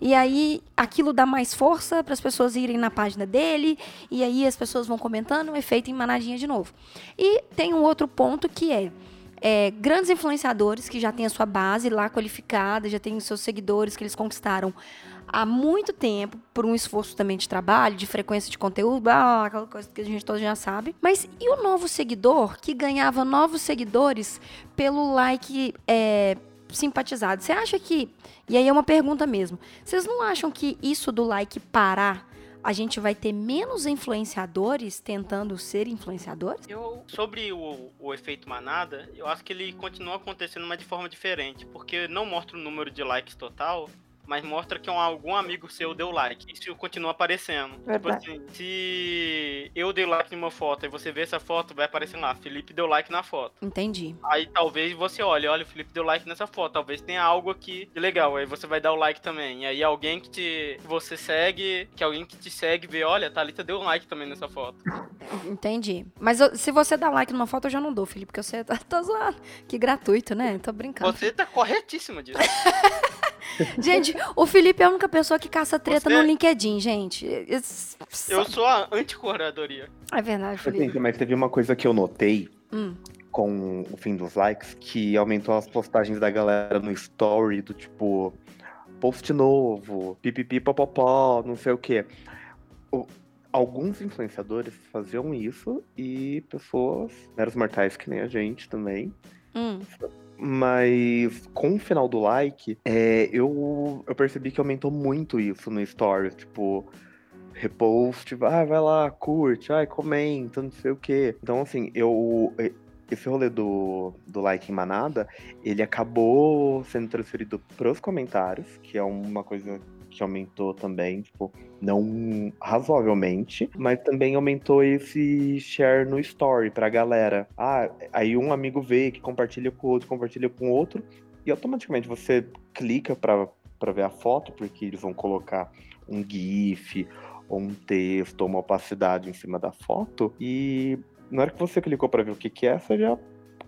E aí aquilo dá mais força para as pessoas irem na página dele, e aí as pessoas vão comentando, um efeito em manadinha de novo. E tem um outro ponto que é, é, grandes influenciadores que já têm a sua base lá qualificada, já têm os seus seguidores que eles conquistaram há muito tempo, por um esforço também de trabalho, de frequência de conteúdo, aquela coisa que a gente todos já sabe. Mas e o novo seguidor que ganhava novos seguidores pelo like é, simpatizado? Você acha que e aí é uma pergunta mesmo. Vocês não acham que isso do like parar a gente vai ter menos influenciadores tentando ser influenciadores? Eu, sobre o, o efeito manada, eu acho que ele continua acontecendo, mas de forma diferente, porque não mostra o número de likes total, mas mostra que um, algum amigo seu deu like. Isso continua aparecendo. Tipo assim, se eu dei like numa foto e você vê essa foto, vai aparecer lá, Felipe deu like na foto. Entendi. Aí talvez você olhe, olha, o Felipe deu like nessa foto, talvez tenha algo aqui de legal, aí você vai dar o like também. E aí alguém que te que você segue, que alguém que te segue vê, olha, a Thalita deu like também nessa foto. Entendi. Mas eu- se você dá like numa foto, eu já não dou, Felipe, porque você tá, tá zoando. Que gratuito, né? Tô brincando. Você tá corretíssima disso. Gente, o Felipe é a única pessoa que caça treta Você- no LinkedIn, gente. Eu sou a anticuradoria. É verdade, Felipe. Assim, mas teve uma coisa que eu notei Hum. com o fim dos likes, que aumentou as postagens da galera no story, do tipo, post novo, pipipi popopó, não sei o quê. O- alguns influenciadores faziam isso e pessoas, meros mortais que nem a gente também. Hum. Mas com o final do like, é, eu, eu percebi que aumentou muito isso no stories, tipo, repost, ah, vai lá, curte, ai, comenta, não sei o quê. Então, assim, eu. Esse rolê do, do like em manada, ele acabou sendo transferido pros comentários, que é uma coisa que aumentou também, tipo, não razoavelmente, mas também aumentou esse share no story pra galera. Ah, aí um amigo vê que compartilha com o outro, compartilha com o outro, e automaticamente você clica pra, pra ver a foto, porque eles vão colocar um GIF ou um texto ou uma opacidade em cima da foto, e na hora que você clicou pra ver o que, que é, você já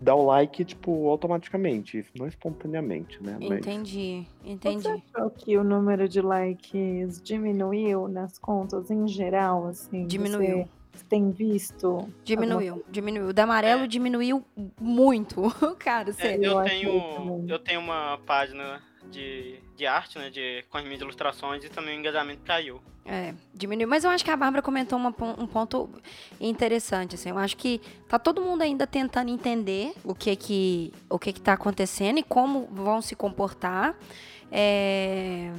dá o like, tipo, automaticamente, não espontaneamente, né? Mas- Entendi, entendi. Você achou que o número de likes diminuiu nas contas em geral, assim? Diminuiu. Você tem visto? Diminuiu, diminuiu. O da amarelo diminuiu muito. Cara, É, sério. eu, eu achei tenho, eu tenho uma página de, de arte, né? De, com as minhas ilustrações e também o engajamento caiu. É, diminuiu. Mas eu acho que a Bárbara comentou uma um ponto interessante, assim. Eu acho que tá todo mundo ainda tentando entender o que que, o que que tá acontecendo e como vão se comportar. É,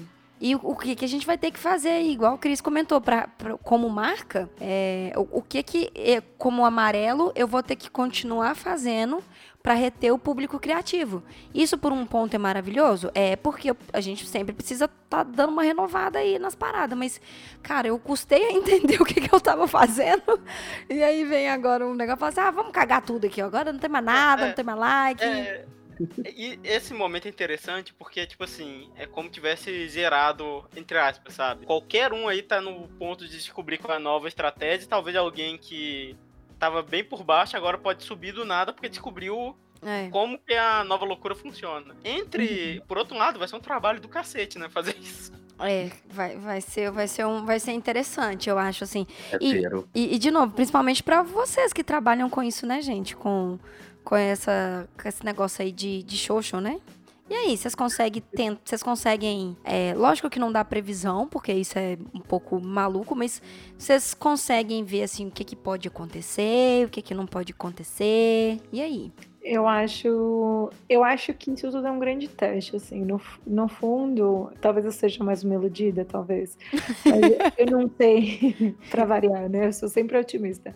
E o, que, que a gente vai ter que fazer, igual o Cris comentou, pra, pra- como marca, é, o, o que que, eu, como amarelo, eu vou ter que continuar fazendo para reter o público criativo. Isso por um ponto é maravilhoso? É porque a gente sempre precisa estar dando uma renovada aí nas paradas, mas, cara, eu custei a entender o que, que eu tava fazendo, e aí vem agora um negócio assim, ah, vamos cagar tudo aqui, agora não tem mais nada, É, não tem mais like. É, e esse momento é interessante porque, tipo assim, é como tivesse zerado, entre aspas, sabe? Qualquer um aí tá no ponto de descobrir qual é a nova estratégia. Talvez alguém que tava bem por baixo agora pode subir do nada porque descobriu É. como que a nova loucura funciona. Entre, por outro lado, vai ser um trabalho do cacete, né? Fazer isso. É, vai, vai, ser, vai, ser um, vai ser interessante, eu acho, assim. É E-. E, e, de novo, principalmente pra vocês que trabalham com isso, né, gente? Com, com, essa, com esse negócio aí de, de social, né? E aí, vocês conseguem, vocês conseguem, é, lógico que não dá previsão, porque isso é um pouco maluco, mas vocês conseguem ver, assim, o que, que pode acontecer, o que, que não pode acontecer, e aí? Eu acho, eu acho que isso tudo é um grande teste, assim, no, no fundo, talvez eu seja mais uma iludida, talvez, mas eu não sei, pra variar, né, eu sou sempre otimista,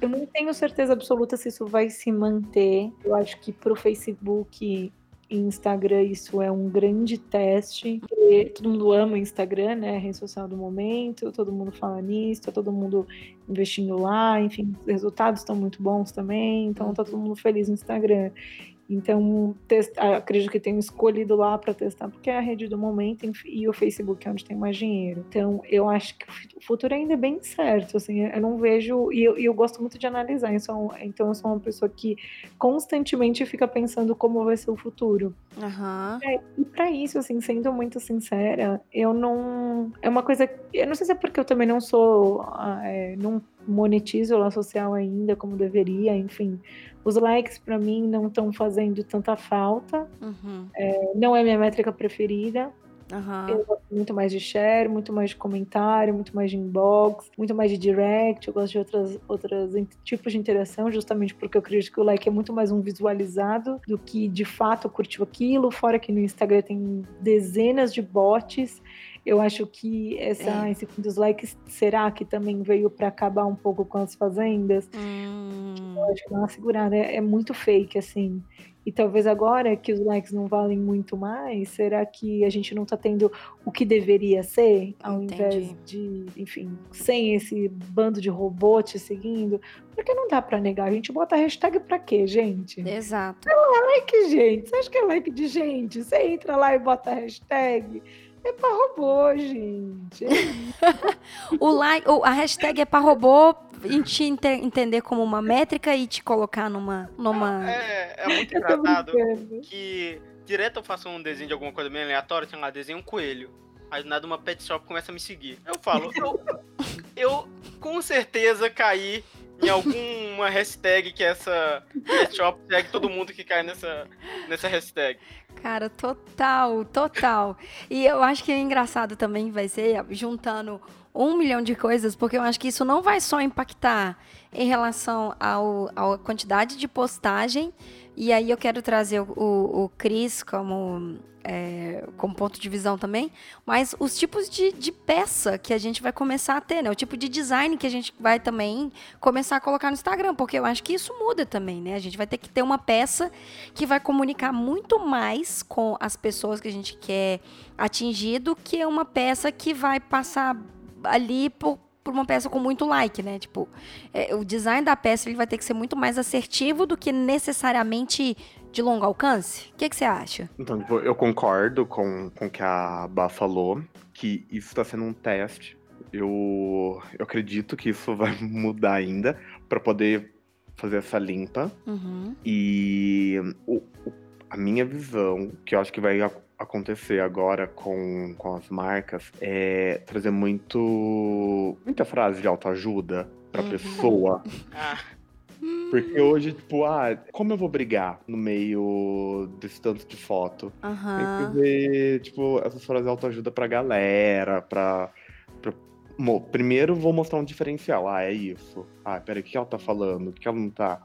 eu não tenho certeza absoluta se isso vai se manter, eu acho que pro Facebook Instagram isso é um grande teste, todo mundo ama o Instagram, né, a rede social do momento, todo mundo fala nisso, tá todo mundo investindo lá, enfim, os resultados estão muito bons também, então tá todo mundo feliz no Instagram. Então, test- ah, acredito que tenham escolhido lá para testar, porque é a rede do momento e o Facebook é onde tem mais dinheiro. Então, eu acho que o fu- o futuro ainda é bem certo, assim, eu não vejo, e eu, eu gosto muito de analisar, eu sou- então eu sou uma pessoa que constantemente fica pensando como vai ser o futuro. Aham. E pra isso, assim, sendo muito sincera, eu não. É uma coisa. Eu não sei se é porque eu também não sou. ah, é, não monetizo a social ainda como deveria, enfim. Os likes pra mim não estão fazendo tanta falta. Uhum. Não é minha métrica preferida. Aham. Eu gosto muito mais de share, muito mais de comentário, muito mais de inbox, muito mais de direct. Eu gosto de outras, outras tipos de interação, justamente porque eu acredito que o like é muito mais um visualizado do que de fato curtiu aquilo. Fora que no Instagram tem dezenas de bots. Eu acho que essa, é. esse fim dos likes, será que também veio para acabar um pouco com as fazendas? Hum. Eu acho que dá uma segurada. É, é muito fake, assim. E talvez agora que os likes não valem muito mais, será que a gente não está tendo o que deveria ser, ao Entendi. invés de, enfim, sem esse bando de robô te seguindo? Porque não dá para negar. A gente bota hashtag para quê, gente? Exato. Não é like, gente. Você acha que é like de gente? Você entra lá e bota hashtag. É para robô, gente. o like, a hashtag é para robô e te entender como uma métrica e te colocar numa. numa... É, é muito engraçado que direto eu faço um desenho de alguma coisa meio aleatória, sei lá, desenho um coelho. Aí nada uma pet shop começa a me seguir. Eu falo, eu, eu com certeza caí em alguma hashtag que essa pet shop segue todo mundo que cai nessa, nessa hashtag. Cara, total, total. E eu acho que é engraçado também vai ser juntando um milhão de coisas, porque eu acho que isso não vai só impactar em relação ao, à quantidade de postagem. E aí eu quero trazer o, o, o Cris como, é, como ponto de visão também, mas os tipos de, de peça que a gente vai começar a ter, né? O tipo de design que a gente vai também começar a colocar no Instagram, porque eu acho que isso muda também, né? A gente vai ter que ter uma peça que vai comunicar muito mais com as pessoas que a gente quer atingir do que uma peça que vai passar ali por, por uma peça com muito like, né? Tipo, é, o design da peça ele vai ter que ser muito mais assertivo do que necessariamente de longo alcance. O que, que você acha? Então, tipo, eu concordo com, com o que a Bá falou, que isso está sendo um teste. Eu, eu acredito que isso vai mudar ainda para poder fazer essa limpa. Uhum. E o, a minha visão, que eu acho que vai acontecer agora com, com as marcas é trazer muito muita frase de autoajuda para uhum. pessoa. Ah. Porque hoje, tipo, ah, como eu vou brigar no meio desse tanto de foto? Uhum. Tem que ver, tipo, essas frases de autoajuda pra galera, pra, pra... Primeiro vou mostrar um diferencial. Ah, é isso. Ah, peraí, o que ela tá falando? O que ela não tá?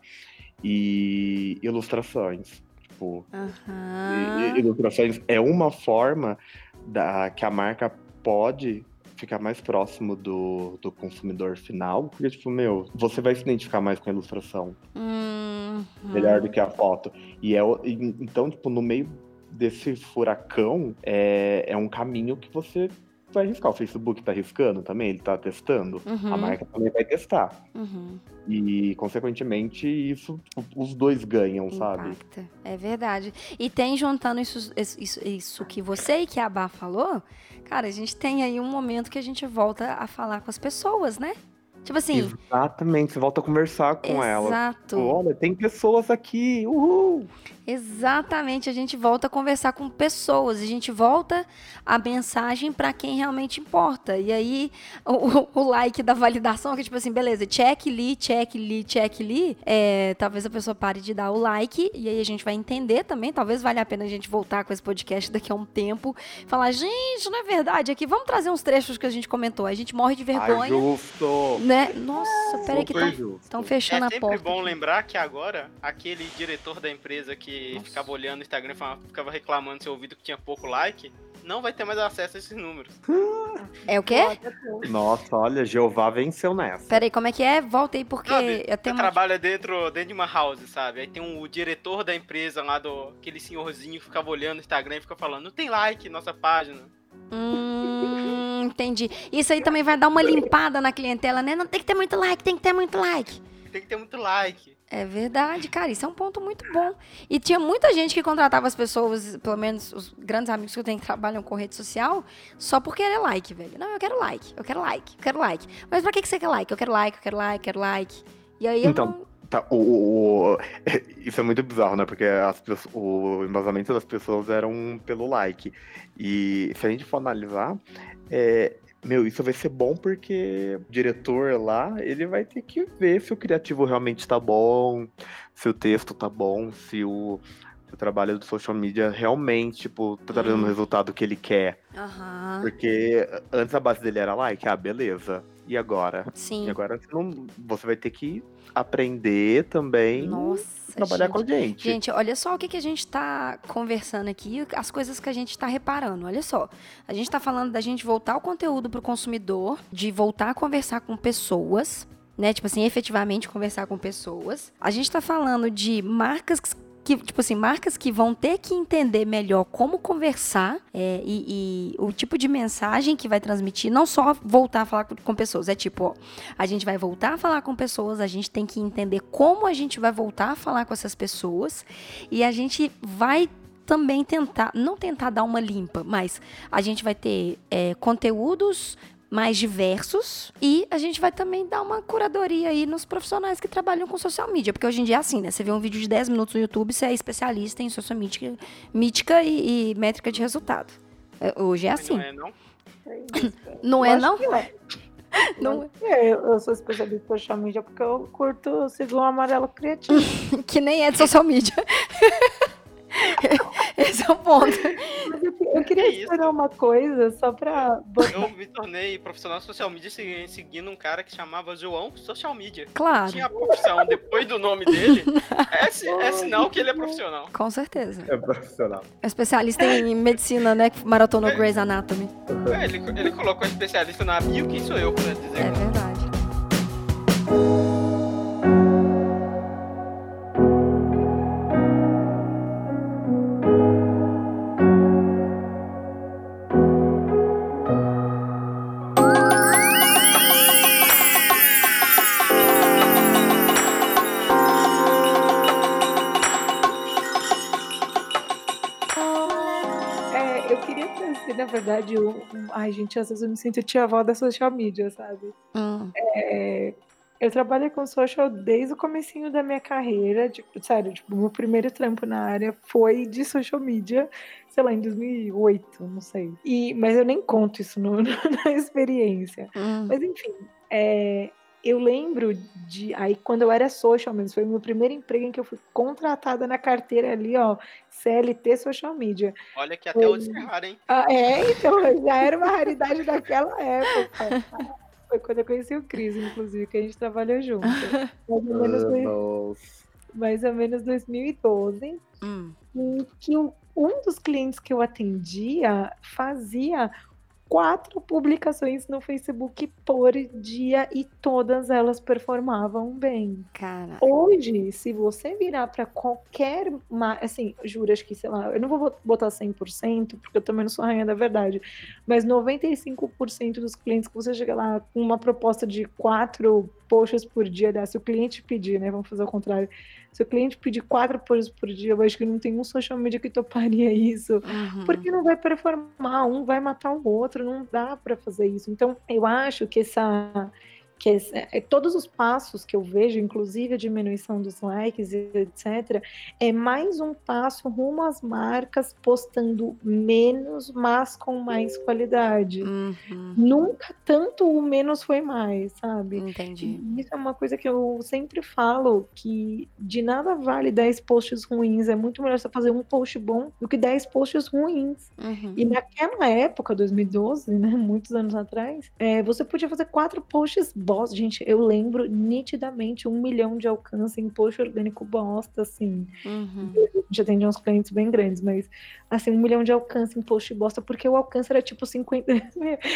E ilustrações tipo, uhum. ilustrações é uma forma da, que a marca pode ficar mais próximo do, do consumidor final, porque, tipo, meu, você vai se identificar mais com a ilustração. Uhum. Melhor do que a foto. E é, então, tipo, no meio desse furacão, é, é um caminho que você vai arriscar. O Facebook tá arriscando também, ele tá testando. Uhum. A marca também vai testar. Uhum. E, consequentemente, isso, tipo, os dois ganham, Impacta. sabe? É verdade. E tem, juntando isso, isso, isso que você e que a Bá falou, cara, a gente tem aí um momento que a gente volta a falar com as pessoas, né? Tipo assim. Exatamente, você volta a conversar com exato. ela. Exato. Olha, tem pessoas aqui, uhul! Exatamente, a gente volta a conversar com pessoas, a gente volta a mensagem para quem realmente importa. E aí, o, o, like da validação, que é tipo assim, beleza, check li, check li, check li, é, talvez a pessoa pare de dar o like, e aí a gente vai entender também, talvez valha a pena a gente voltar com esse podcast daqui a um tempo, falar, gente, não é verdade, aqui, vamos trazer uns trechos que a gente comentou, a gente morre de vergonha. Ah, justo! Né? Nossa, peraí que estão fechando é a porta. É sempre bom lembrar que agora, aquele diretor da empresa que Nossa. ficava olhando o Instagram e ficava reclamando no seu ouvido que tinha pouco like, não vai ter mais acesso a esses números. É o quê? Nossa, olha, Jeová venceu nessa. Peraí, como é que é? Volta aí, porque sabe, eu tenho uma... trabalha dentro, dentro de uma house, sabe? Aí tem um, o diretor da empresa lá, do, aquele senhorzinho que ficava olhando o Instagram e fica falando, não tem like nossa página. Hum, entendi. Isso aí também vai dar uma limpada na clientela, né? Não tem que ter muito like, tem que ter muito like. Tem que ter muito like. É verdade, cara, isso é um ponto muito bom. E tinha muita gente que contratava as pessoas, pelo menos os grandes amigos que eu tenho que trabalham com rede social, só por querer like, velho. Não, eu quero like, eu quero like, eu quero like. Mas pra que, que você quer like? Eu quero like, eu quero like, eu quero like. E aí então, não... tá, o, o, isso é muito bizarro, né? Porque as, o embasamento das pessoas eram pelo like. E se a gente for analisar, é, meu, isso vai ser bom porque o diretor lá, ele vai ter que ver se o criativo realmente tá bom, se o texto tá bom, se o, se o trabalho do social media realmente, tipo, tá dando uhum. o resultado que ele quer. Uhum. Porque antes a base dele era like, ah, beleza. E agora? Sim. E agora você, não, você vai ter que aprender também. Nossa, trabalhar gente. com a gente. Gente, olha só o que, que a gente tá conversando aqui, as coisas que a gente tá reparando. Olha só. A gente tá falando da gente voltar o conteúdo pro consumidor, de voltar a conversar com pessoas, né? Tipo assim, efetivamente conversar com pessoas. A gente tá falando de marcas que, tipo assim, marcas que vão ter que entender melhor como conversar é, e, e o tipo de mensagem que vai transmitir, não só voltar a falar com, pessoas. É tipo, ó, a gente vai voltar a falar com pessoas, a gente tem que entender como a gente vai voltar a falar com essas pessoas e a gente vai também tentar, não tentar dar uma limpa, mas a gente vai ter é, conteúdos mais diversos e a gente vai também dar uma curadoria aí nos profissionais que trabalham com social media, porque hoje em dia é assim, né? Você vê um vídeo de 10 minutos no YouTube, você é especialista em social media, mítica e, e métrica de resultado. É, Hoje é assim. Não é, não? Não é, não? é. Não É, eu, eu sou especialista em social media porque eu curto, eu sigo o amarelo criativo. que nem é de social media. Esse é o ponto. Mas eu, eu queria Que isso? esperar uma coisa só pra botar. Eu me tornei profissional social media segui- seguindo um cara que chamava João Social Media. Claro, Tinha a profissão depois do nome dele. É, é sinal que ele é profissional. com certeza. É profissional. É especialista em medicina, né? Que maratonou Grey's Anatomy. É, ele, ele colocou especialista na bio, quem sou eu pra dizer? É verdade. Verdade, um, um- ai, gente, às vezes eu me sinto tia-avó da social media, sabe? Hum, É, eu trabalhei com social desde o comecinho da minha carreira, tipo, sério, tipo, meu primeiro trampo na área foi de social media, sei lá, em 2008, não sei. E, mas eu nem conto isso no- na experiência. hum. Mas enfim, é, eu lembro de. Aí, quando eu era social mesmo, foi o meu primeiro emprego em que eu fui contratada na carteira ali, ó, CLT Social Media. Olha que até hoje é raro, hein? Ah, é, então, já era uma raridade daquela época. Foi quando eu conheci o Cris, inclusive, que a gente trabalhou junto. Mais ou menos, dois- Anos. mais ou menos 2012 Hum. em que um dos clientes que eu atendia fazia quatro publicações no Facebook por dia e todas elas performavam bem. Cara. Hoje, se você virar para qualquer, assim, juro, acho que, sei lá, eu não vou botar 100%, porque eu também não sou rainha da verdade, mas 95% dos clientes que você chega lá com uma proposta de quatro posts por dia, né? se o cliente pedir, né, vamos fazer o contrário, se o cliente pedir quatro posts por dia, eu acho que não tem um social media que toparia isso, Uhum. porque não vai performar, um vai matar o outro, não dá para fazer isso. Então, eu acho que essa que esse- é, todos os passos que eu vejo, inclusive a diminuição dos likes etc, é mais um passo rumo às marcas postando menos, mas com mais qualidade. Uhum. Nunca tanto o menos foi mais, sabe? Entendi. E Isso é uma coisa que eu sempre falo, que de nada vale 10 posts ruins, é muito melhor você fazer um post bom do que 10 posts ruins. Uhum. E naquela época, 2012, né, muitos anos atrás, é, você podia fazer quatro posts bosta. Gente, eu lembro nitidamente um milhão de alcance em post orgânico bosta, assim. Uhum. A gente atendia uns clientes bem grandes, mas assim, um milhão de alcance em post bosta, porque o alcance era tipo 50.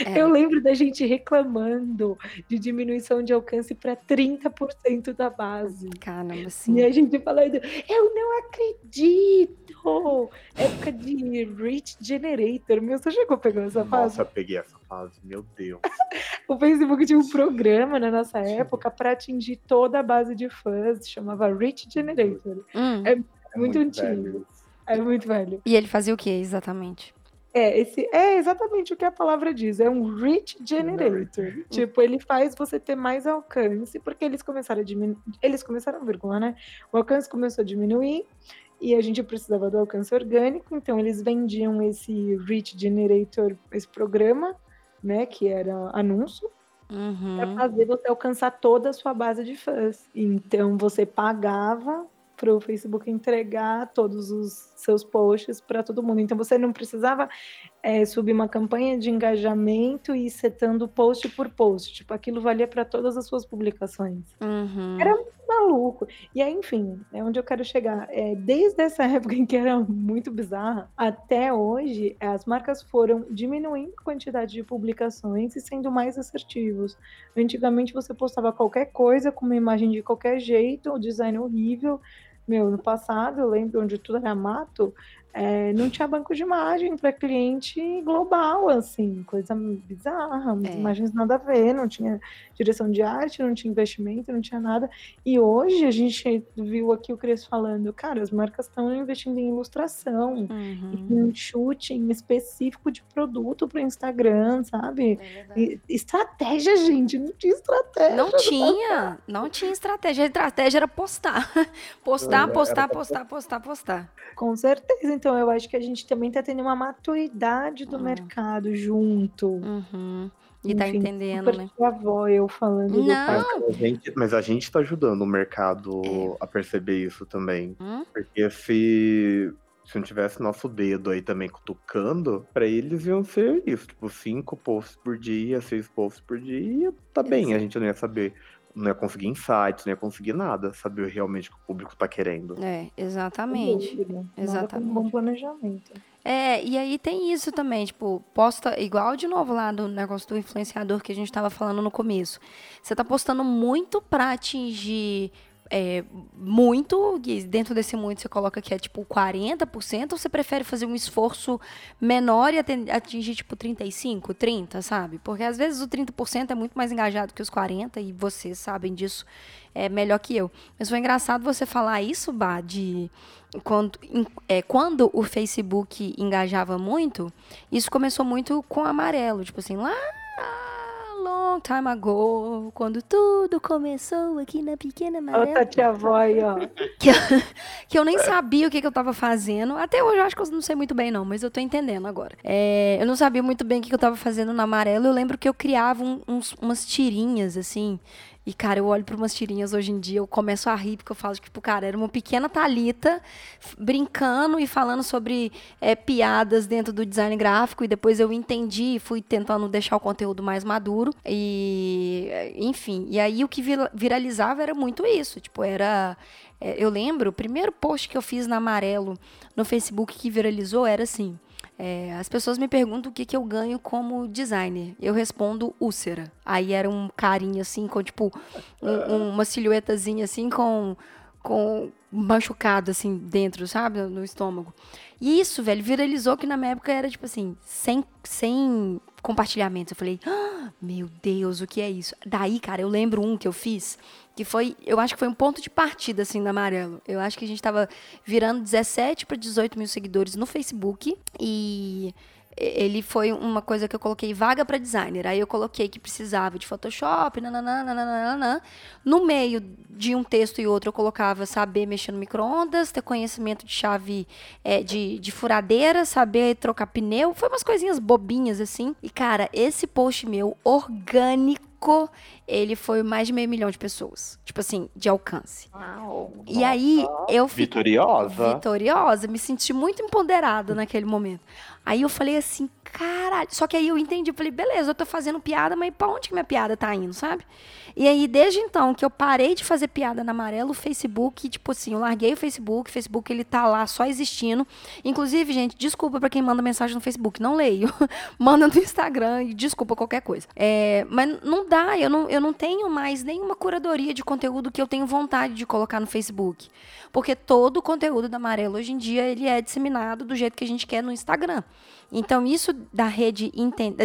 É. Eu lembro da gente reclamando de diminuição de alcance para 30% da base. Caramba, sim. E a gente falando, eu não acredito! Época de Rich Generator. Meu, você chegou pegar essa fase? Nossa, eu peguei essa fase, meu Deus. O Facebook tinha um programa na nossa época para atingir toda a base de fãs, chamava Rich Generator. Hum. É muito, antigo. velho. É muito velho. E ele fazia o que exatamente? É, esse é exatamente o que a palavra diz, é um rich generator. Tipo, ele faz você ter mais alcance, porque eles começaram a diminuir, eles começaram, vírgula, né? O alcance começou a diminuir e a gente precisava do alcance orgânico, então eles vendiam esse rich generator, esse programa, né, que era anúncio, para Uhum. fazer você alcançar toda a sua base de fãs. Então você pagava para o Facebook entregar todos os seus posts para todo mundo. Então você não precisava é, subir uma campanha de engajamento e ir setando post por post. Tipo, aquilo valia para todas as suas publicações. Uhum. Era maluco. E aí, enfim, é onde eu quero chegar. É, desde essa época em que era muito bizarra, até hoje, as marcas foram diminuindo a quantidade de publicações e sendo mais assertivos. Antigamente você postava qualquer coisa com uma imagem de qualquer jeito, o design horrível. Meu, no passado, eu lembro onde tudo era mato, é, não tinha banco de imagem para cliente global, assim, coisa bizarra, é. imagens nada a ver, não tinha direção de arte, não tinha investimento, não tinha nada. E hoje a gente viu aqui o Cris falando, cara, as marcas estão investindo em ilustração, uhum. em chute em específico de produto para o Instagram, sabe? É estratégia, gente, não tinha estratégia. Não tinha, não tinha estratégia. A estratégia era postar. Postar, postar, postar, postar, postar. Com certeza. Então, eu acho que a gente também está tendo uma maturidade do uhum. mercado junto. Uhum. E tá entendendo, né? Sua avó, eu falando Não. Mas a, gente, mas a gente tá ajudando o mercado é. a perceber isso também. Hum? Porque se, se não tivesse nosso dedo aí também cutucando, pra eles iam ser isso, tipo, cinco posts por dia, seis posts por dia, tá bem, a gente não ia saber não ia conseguir insights, não ia conseguir nada, saber realmente o que o público tá querendo. É, exatamente. Exatamente. Um bom planejamento. É, e aí tem isso também, tipo, posta igual de novo lá do negócio do influenciador que a gente estava falando no começo. Você tá postando muito para atingir é, muito, e dentro desse muito você coloca que é tipo 40%, ou você prefere fazer um esforço menor e atingir tipo 35, 30, sabe? Porque às vezes o 30% é muito mais engajado que os 40 e vocês sabem disso é melhor que eu. Mas foi engraçado você falar isso, Bah, de quando, é, quando o Facebook engajava muito, isso começou muito com amarelo, tipo assim, lá long time ago, quando tudo começou aqui na pequena maré. Olha a tia avó aí, ó. Que, que eu nem sabia o que, que eu tava fazendo. Até hoje eu acho que eu não sei muito bem, não, mas eu tô entendendo agora. É, eu não sabia muito bem o que, que eu tava fazendo no amarelo. Eu lembro que eu criava um, uns, umas tirinhas, assim, e, cara, eu olho para umas tirinhas hoje em dia, eu começo a rir, porque eu falo, tipo, cara, era uma pequena Talita brincando e falando sobre é, piadas dentro do design gráfico, e depois eu entendi e fui tentando deixar o conteúdo mais maduro. E, enfim, e aí o que viralizava era muito isso. Tipo, era. É, eu lembro, o primeiro post que eu fiz na Amarelo no Facebook que viralizou era assim. É, as pessoas me perguntam o que, que eu ganho como designer. Eu respondo úlcera. Aí era um carinho assim, com tipo, um, uma silhuetazinha assim, com, com machucado assim dentro, sabe? No estômago. E isso, velho, viralizou que na minha época era tipo assim, sem, sem compartilhamentos. Eu falei, ah, meu Deus, o que é isso? Daí, cara, eu lembro um que eu fiz que foi, eu acho que foi um ponto de partida, assim, da Amarelo. Eu acho que a gente estava virando 17 para 18 mil seguidores no Facebook e ele foi uma coisa que eu coloquei vaga para designer. Aí eu coloquei que precisava de Photoshop, nananã. No meio de um texto e outro eu colocava saber mexer no micro-ondas, ter conhecimento de chave é, de, de furadeira, saber trocar pneu. Foi umas coisinhas bobinhas assim. E cara, esse post meu orgânico ele foi mais de meio milhão de pessoas. Tipo assim, de alcance. Uau, e nossa. aí eu fiquei. Vitoriosa. Vitoriosa, me senti muito empoderada naquele momento. Aí eu falei assim, caralho. Só que aí eu entendi, eu falei, beleza, eu tô fazendo piada, mas pra onde que minha piada tá indo, sabe? E aí, desde então, que eu parei de fazer piada na amarelo, o Facebook, tipo assim, eu larguei o Facebook, o Facebook ele tá lá só existindo. Inclusive, gente, desculpa para quem manda mensagem no Facebook, não leio. manda no Instagram e desculpa qualquer coisa. É, mas não dá, eu não, eu não tenho mais nenhuma curadoria de conteúdo que eu tenho vontade de colocar no Facebook. Porque todo o conteúdo da Amarelo hoje em dia ele é disseminado do jeito que a gente quer no Instagram. Então, isso da rede,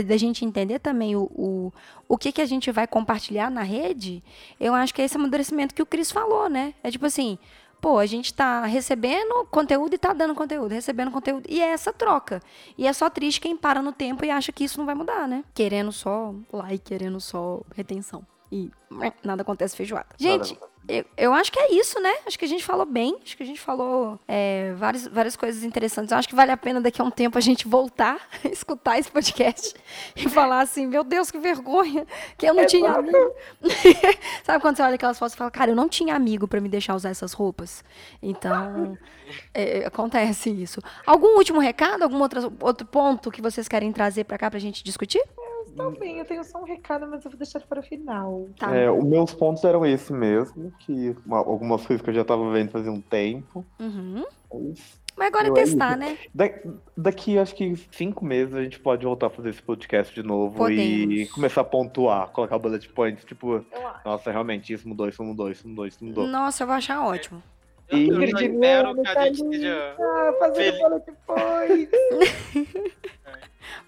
da gente entender também o, o, o que, que a gente vai compartilhar na rede, eu acho que é esse amadurecimento que o Cris falou, né? É tipo assim, pô, a gente tá recebendo conteúdo e tá dando conteúdo, recebendo conteúdo. E é essa troca. E é só triste quem para no tempo e acha que isso não vai mudar, né? Querendo só like, querendo só retenção. e nada acontece feijoada. Gente, eu, eu, acho que é isso, né? Acho que a gente falou bem, acho que a gente falou é, várias, várias coisas interessantes. Eu acho que vale a pena daqui a um tempo a gente voltar, escutar esse podcast e falar assim: meu Deus, que vergonha, que eu não é tinha bom. amigo. Sabe quando você olha aquelas fotos e fala, cara, eu não tinha amigo para me deixar usar essas roupas? Então, é, acontece isso. Algum último recado? Algum outro, outro ponto que vocês querem trazer para cá pra gente discutir? Também, eu tenho só um recado, mas eu vou deixar para o final. Tá. É, os meus pontos eram esse mesmo, que uma, algumas coisas que eu já tava vendo fazia um tempo. Uhum. Mas, mas agora é testar, né? Da, daqui, acho que cinco meses, a gente pode voltar a fazer esse podcast de novo Podemos. e começar a pontuar, colocar bullet points, tipo, nossa, realmente, isso mudou, isso mudou, isso mudou, isso mudou. Nossa, eu vou achar ótimo. Eu, eu espero que a gente esteja. Fazendo bullet points.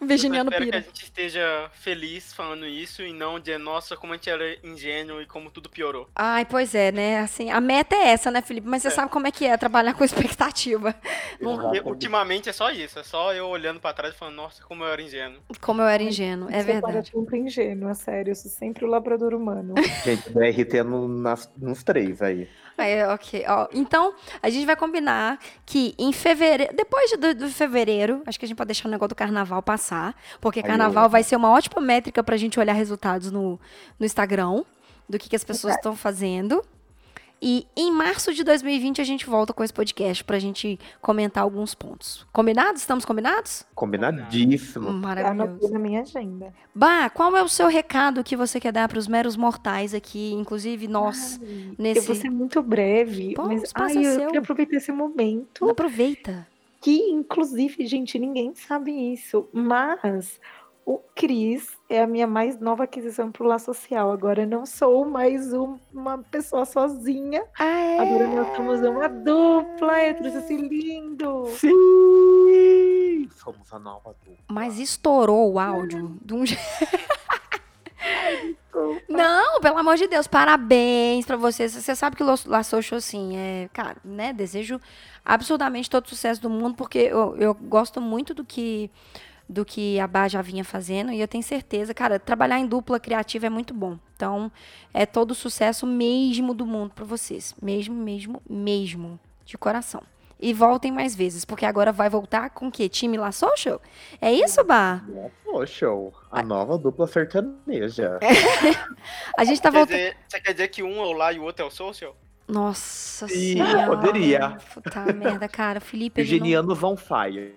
Virginiano Pira. que a gente esteja feliz falando isso e não de, nossa, como a gente era ingênuo e como tudo piorou. Ai, pois é, né? Assim, a meta é essa, né, Felipe? Mas você é. sabe como é que é trabalhar com expectativa. Porque, ultimamente é só isso, é só eu olhando pra trás e falando, nossa, como eu era ingênuo. Como eu era ingênuo, é verdade. Eu sempre ingênuo, é sério, eu sou sempre o labrador humano. Gente, BRT no, nas, nos três aí. É, ok. Ó, então, a gente vai combinar que em fevereiro, depois do, do, fevereiro, acho que a gente pode deixar o negócio do carnaval passar, porque carnaval vai ser uma ótima métrica pra gente olhar resultados no, no Instagram, do que, que as pessoas estão fazendo. E em março de 2020 a gente volta com esse podcast pra gente comentar alguns pontos. Combinados? Estamos combinados? Combinadíssimo. Maravilhoso. na minha agenda. Bah, qual é o seu recado que você quer dar para os meros mortais aqui, inclusive nós, ai, nesse... Eu vou ser muito breve, Pô, mas ai, eu seu... queria aproveitar esse momento. Aproveita. Que, inclusive, gente, ninguém sabe isso, mas o Cris é a minha mais nova aquisição pro Lá Social. Agora eu não sou mais um, uma pessoa sozinha. Ah, é? Agora nós somos uma dupla. Eu trouxe esse lindo. Sim! Somos a nova dupla. Mas estourou o áudio de um jeito. Não, pelo amor de Deus, parabéns para vocês. Você sabe que o La Social, assim, é, cara, né? Desejo absurdamente todo o sucesso do mundo, porque eu, eu gosto muito do que do que a Bá já vinha fazendo. E eu tenho certeza, cara, trabalhar em dupla criativa é muito bom. Então, é todo o sucesso mesmo do mundo para vocês. Mesmo, mesmo, mesmo. De coração. E voltem mais vezes, porque agora vai voltar com o quê? Time La Social? É isso, Bá? La Social. A nova dupla sertaneja. a gente tá voltando. Você quer dizer que um é o lá e o outro é o social? Nossa Sim, senhora. poderia. Puta merda, cara. O Felipe. Virginianos não... on fire.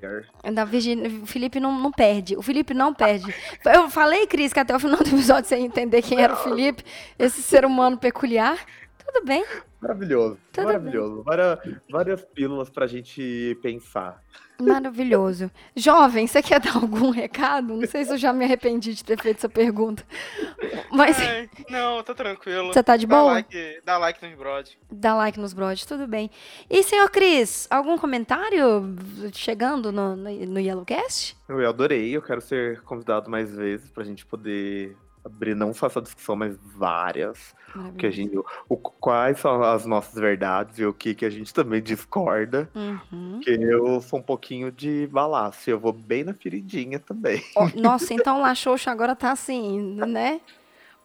Da Virgin... O Felipe não, não perde. O Felipe não perde. Eu falei, Cris, que até o final do episódio você ia entender quem era o Felipe, esse ser humano peculiar. Tudo bem. Maravilhoso. Tudo maravilhoso. Várias, várias pílulas pra gente pensar. Maravilhoso. Jovem, você quer dar algum recado? Não sei se eu já me arrependi de ter feito essa pergunta. Mas. Ai, não, tá tranquilo. Você tá de boa? Dá like, dá like nos brod. Dá like nos brod, tudo bem. E, senhor Cris, algum comentário chegando no, no, no Yellowcast? Eu adorei, eu quero ser convidado mais vezes pra gente poder abrir não só essa discussão, mas várias. Que a gente, o, quais são as nossas verdades e o que, que a gente também discorda. Uhum. Que eu sou um pouquinho de balaço, eu vou bem na feridinha também. Oh, nossa, então lá Xoxa agora tá assim, né?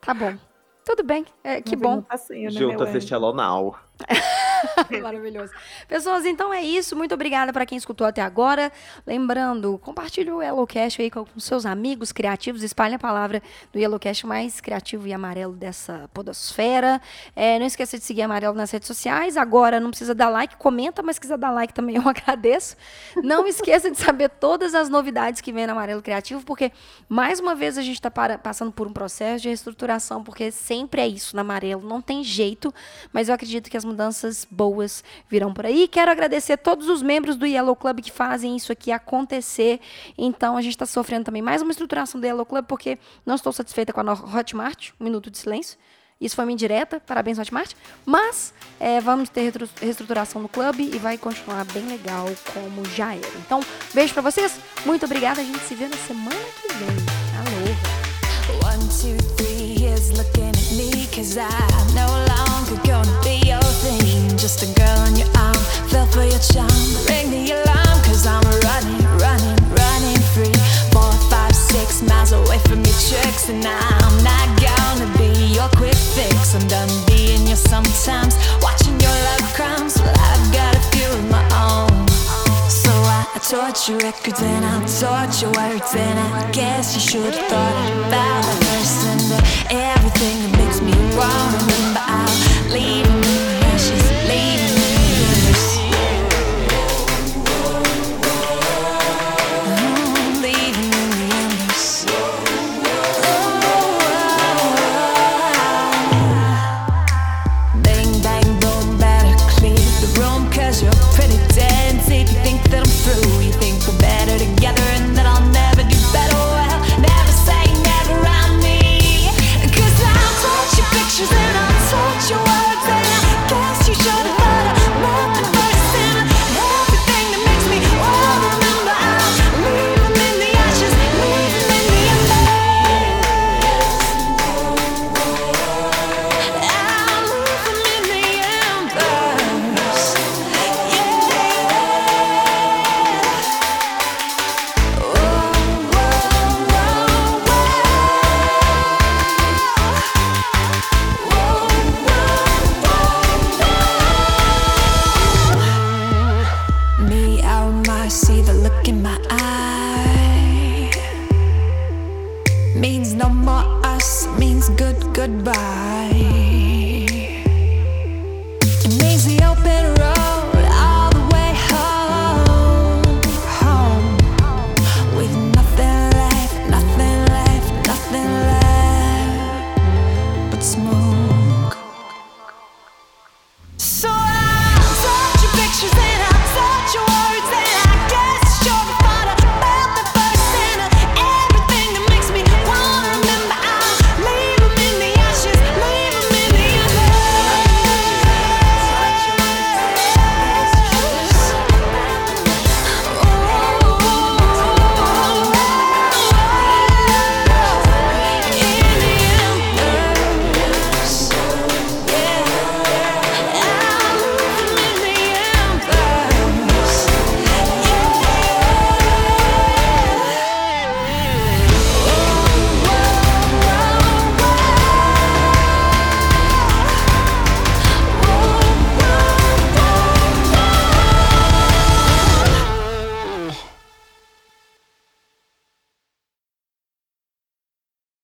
Tá bom. Tudo bem, é, que bom. Passinho, né, Junta-se Shalonau. Maravilhoso. Pessoas, então é isso. Muito obrigada para quem escutou até agora. Lembrando, compartilhe o Yellowcast aí com seus amigos criativos. Espalhe a palavra do Yellowcast mais criativo e amarelo dessa podosfera. É, não esqueça de seguir Amarelo nas redes sociais. Agora, não precisa dar like, comenta, mas se quiser dar like também eu agradeço. Não esqueça de saber todas as novidades que vem no Amarelo Criativo, porque, mais uma vez, a gente está passando por um processo de reestruturação, porque sempre é isso no Amarelo. Não tem jeito, mas eu acredito que as mudanças boas virão por aí. Quero agradecer todos os membros do Yellow Club que fazem isso aqui acontecer. Então, a gente está sofrendo também mais uma estruturação do Yellow Club, porque não estou satisfeita com a Hotmart. Um minuto de silêncio. Isso foi uma indireta, parabéns Hotmart. Mas é, vamos ter reestruturação no clube e vai continuar bem legal como já era. Então, beijo para vocês, muito obrigada. A gente se vê na semana que vem. Alô! One, two, three, Just a girl on your arm, fell for your charm. Ring the alarm, cause I'm running, running, running free. Four, five, six miles away from your tricks, and I'm not gonna be your quick fix. I'm done being you sometimes. Watching your love crimes, well, I've got a few of my own. So I, I torture records and I'll torture words. And I guess you should have thought about the person everything that makes me wrong.